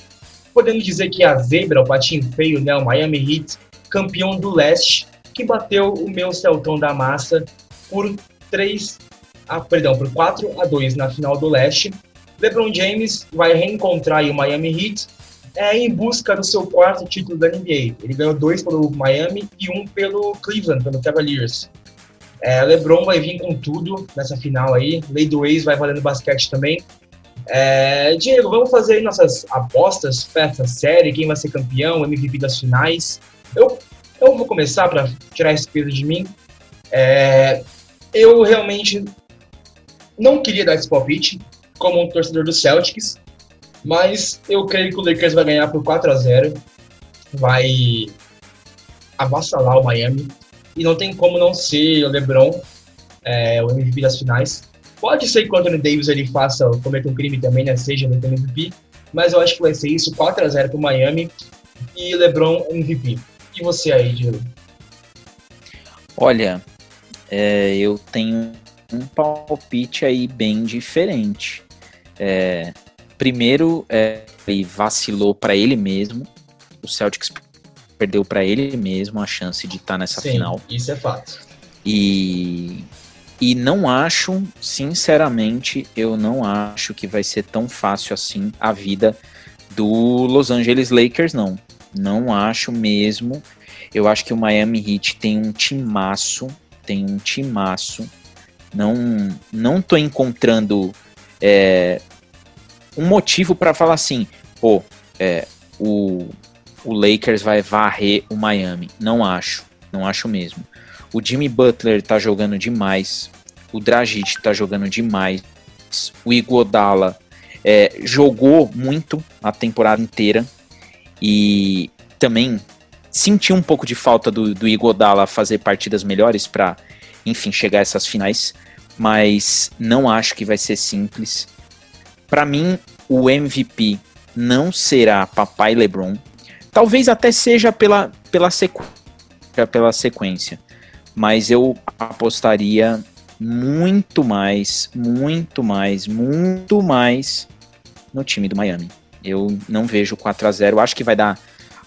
Speaker 1: podemos dizer que a zebra, o patinho feio, né, o Miami Heat, campeão do leste, que bateu o meu Celtão da Massa por 3 a, perdão, por 4 a 2 na final do leste. LeBron James vai reencontrar o Miami Heat é, em busca do seu quarto título da NBA. Ele ganhou dois pelo Miami e um pelo Cleveland, pelo Cavaliers. É, LeBron vai vir com tudo nessa final aí. Lei do ex vai valendo basquete também. É, Diego, vamos fazer nossas apostas para essa série. Quem vai ser campeão, MVP das finais. Eu, eu vou começar para tirar esse peso de mim. É, eu realmente não queria dar esse palpite como um torcedor do Celtics, mas eu creio que o Lakers vai ganhar por 4 a 0 vai avassalar o Miami. E não tem como não ser o LeBron, é, o MVP das finais. Pode ser que o Anthony Davis ele faça, cometa um crime também, né? Seja o MVP. Mas eu acho que vai ser isso, 4 a 0 para o Miami e LeBron MVP. E você aí, Diego?
Speaker 2: Olha, é, eu tenho um palpite aí bem diferente. É, primeiro, é, ele vacilou para ele mesmo. O Celtics perdeu para ele mesmo a chance de estar tá nessa
Speaker 1: Sim,
Speaker 2: final.
Speaker 1: Isso é fato.
Speaker 2: E, e não acho, sinceramente, eu não acho que vai ser tão fácil assim a vida do Los Angeles Lakers, não. Não acho mesmo. Eu acho que o Miami Heat tem um timaço, tem um timaço. Não, não tô encontrando é, um motivo para falar assim, pô, é, o, o Lakers vai varrer o Miami. Não acho, não acho mesmo. O Jimmy Butler tá jogando demais, o Dragic tá jogando demais, o Iguodala é, jogou muito a temporada inteira e também senti um pouco de falta do, do Iguodala fazer partidas melhores para, enfim, chegar a essas finais, mas não acho que vai ser simples. Para mim, o MVP não será Papai LeBron. Talvez até seja pela, pela, sequ... pela sequência. Mas eu apostaria muito mais, muito mais, muito mais no time do Miami. Eu não vejo 4 a 0 Acho que vai dar.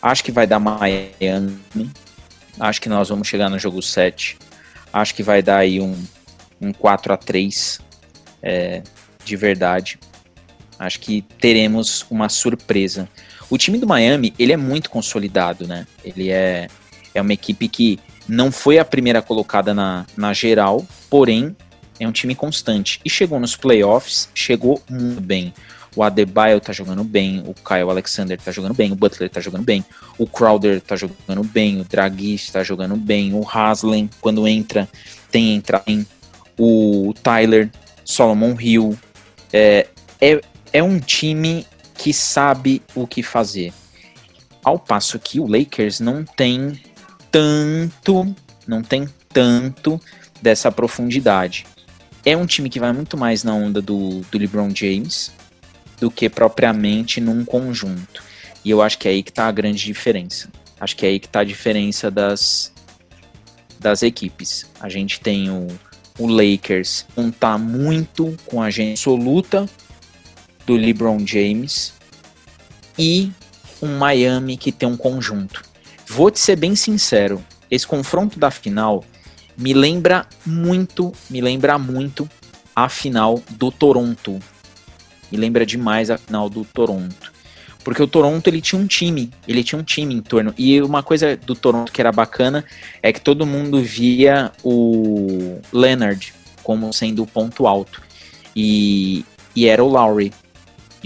Speaker 2: Acho que vai dar Miami. Acho que nós vamos chegar no jogo 7. Acho que vai dar aí um, um 4 a 3 é, de verdade. Acho que teremos uma surpresa. O time do Miami, ele é muito consolidado, né? Ele é, é uma equipe que não foi a primeira colocada na, na geral, porém é um time constante. E chegou nos playoffs, chegou muito bem. O Adebayo tá jogando bem, o Kyle Alexander tá jogando bem, o Butler tá jogando bem, o Crowder tá jogando bem, o Dragic tá jogando bem, o Haslem, quando entra, tem entrar bem, o Tyler, Solomon Hill. É, é, é um time que sabe o que fazer. Ao passo que o Lakers não tem tanto, não tem tanto dessa profundidade. É um time que vai muito mais na onda do, do LeBron James do que propriamente num conjunto. E eu acho que é aí que está a grande diferença. Acho que é aí que está a diferença das, das equipes. A gente tem o, o Lakers contar muito com a gente absoluta do LeBron James e um Miami que tem um conjunto. Vou te ser bem sincero, esse confronto da final me lembra muito, me lembra muito a final do Toronto. Me lembra demais a final do Toronto. Porque o Toronto ele tinha um time, ele tinha um time em torno. E uma coisa do Toronto que era bacana é que todo mundo via o Leonard como sendo o ponto alto. E, e era o Lowry.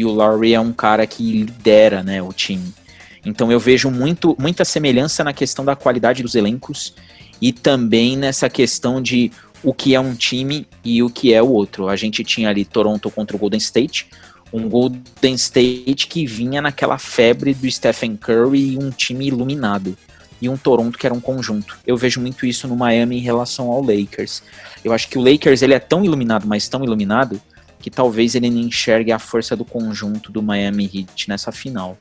Speaker 2: E o Lowry é um cara que lidera né, o time. Então eu vejo muito, muita semelhança na questão da qualidade dos elencos e também nessa questão de o que é um time e o que é o outro. A gente tinha ali Toronto contra o Golden State, um Golden State que vinha naquela febre do Stephen Curry e um time iluminado. E um Toronto que era um conjunto. Eu vejo muito isso no Miami em relação ao Lakers. Eu acho que o Lakers ele é tão iluminado, mas tão iluminado, que talvez ele não enxergue a força do conjunto do Miami Heat nessa final.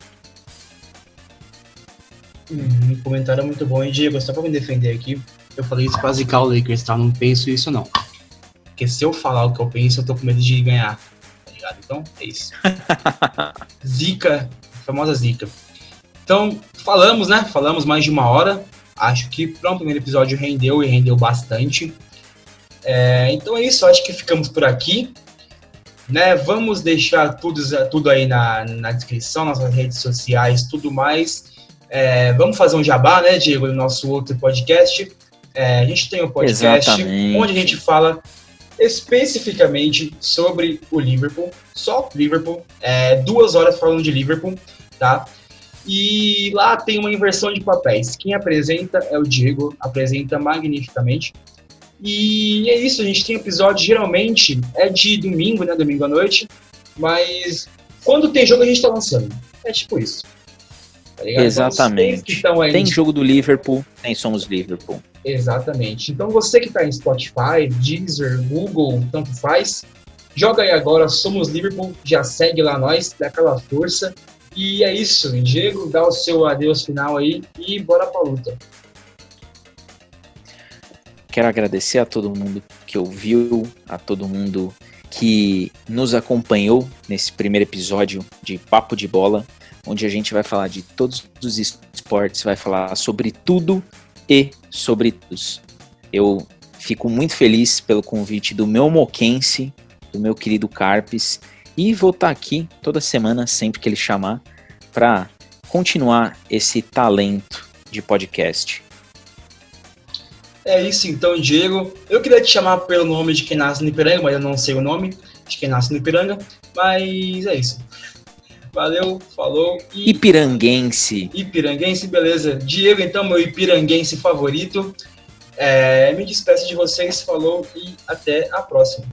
Speaker 1: Um comentário muito bom. E Diego, só pra me defender aqui, eu falei isso pra zicar o Lakers, tá? Não penso isso não. Porque se eu falar o que eu penso, eu tô com medo de ganhar ligado? Então, é isso. zica, famosa zica. Então, falamos, né? Falamos mais de uma hora. Acho que para um primeiro episódio rendeu e rendeu bastante. É, então é isso, acho que ficamos por aqui. Né? Vamos deixar tudo, tudo aí na, na descrição, nossas redes sociais, tudo mais. É, vamos fazer um jabá, né, Diego, no nosso outro podcast. É, a gente tem um podcast Exatamente. onde a gente fala especificamente sobre o Liverpool, só Liverpool, é, duas horas falando de Liverpool, tá? E lá tem uma inversão de papéis. Quem apresenta é o Diego, apresenta magnificamente. E é isso, a gente tem episódio geralmente é de domingo, né? Domingo à noite. Mas quando tem jogo a gente tá lançando. É tipo isso.
Speaker 2: Tá Exatamente. Então, aí, tem jogo do Liverpool, tem Somos Liverpool.
Speaker 1: Exatamente. Então você que está em Spotify, Deezer, Google, tanto faz, joga aí agora Somos Liverpool, já segue lá nós, dá aquela força. E é isso, Diego, dá o seu adeus final aí e bora pra luta.
Speaker 2: Quero agradecer a todo mundo que ouviu, a todo mundo que nos acompanhou nesse primeiro episódio de Papo de Bola, onde a gente vai falar de todos os esportes, vai falar sobre tudo e sobre todos. Eu fico muito feliz pelo convite do meu moquense, do meu querido Carpes, e vou estar aqui toda semana, sempre que ele chamar, para continuar esse talento de podcast.
Speaker 1: É isso então, Diego. Eu queria te chamar pelo nome de quem nasce no Ipiranga, mas eu não sei o nome de quem nasce no Ipiranga. Mas é isso. Valeu, falou.
Speaker 2: E... Ipiranguense.
Speaker 1: Ipiranguense, beleza. Diego, então, meu ipiranguense favorito. É, me despeço de vocês, falou e até a próxima.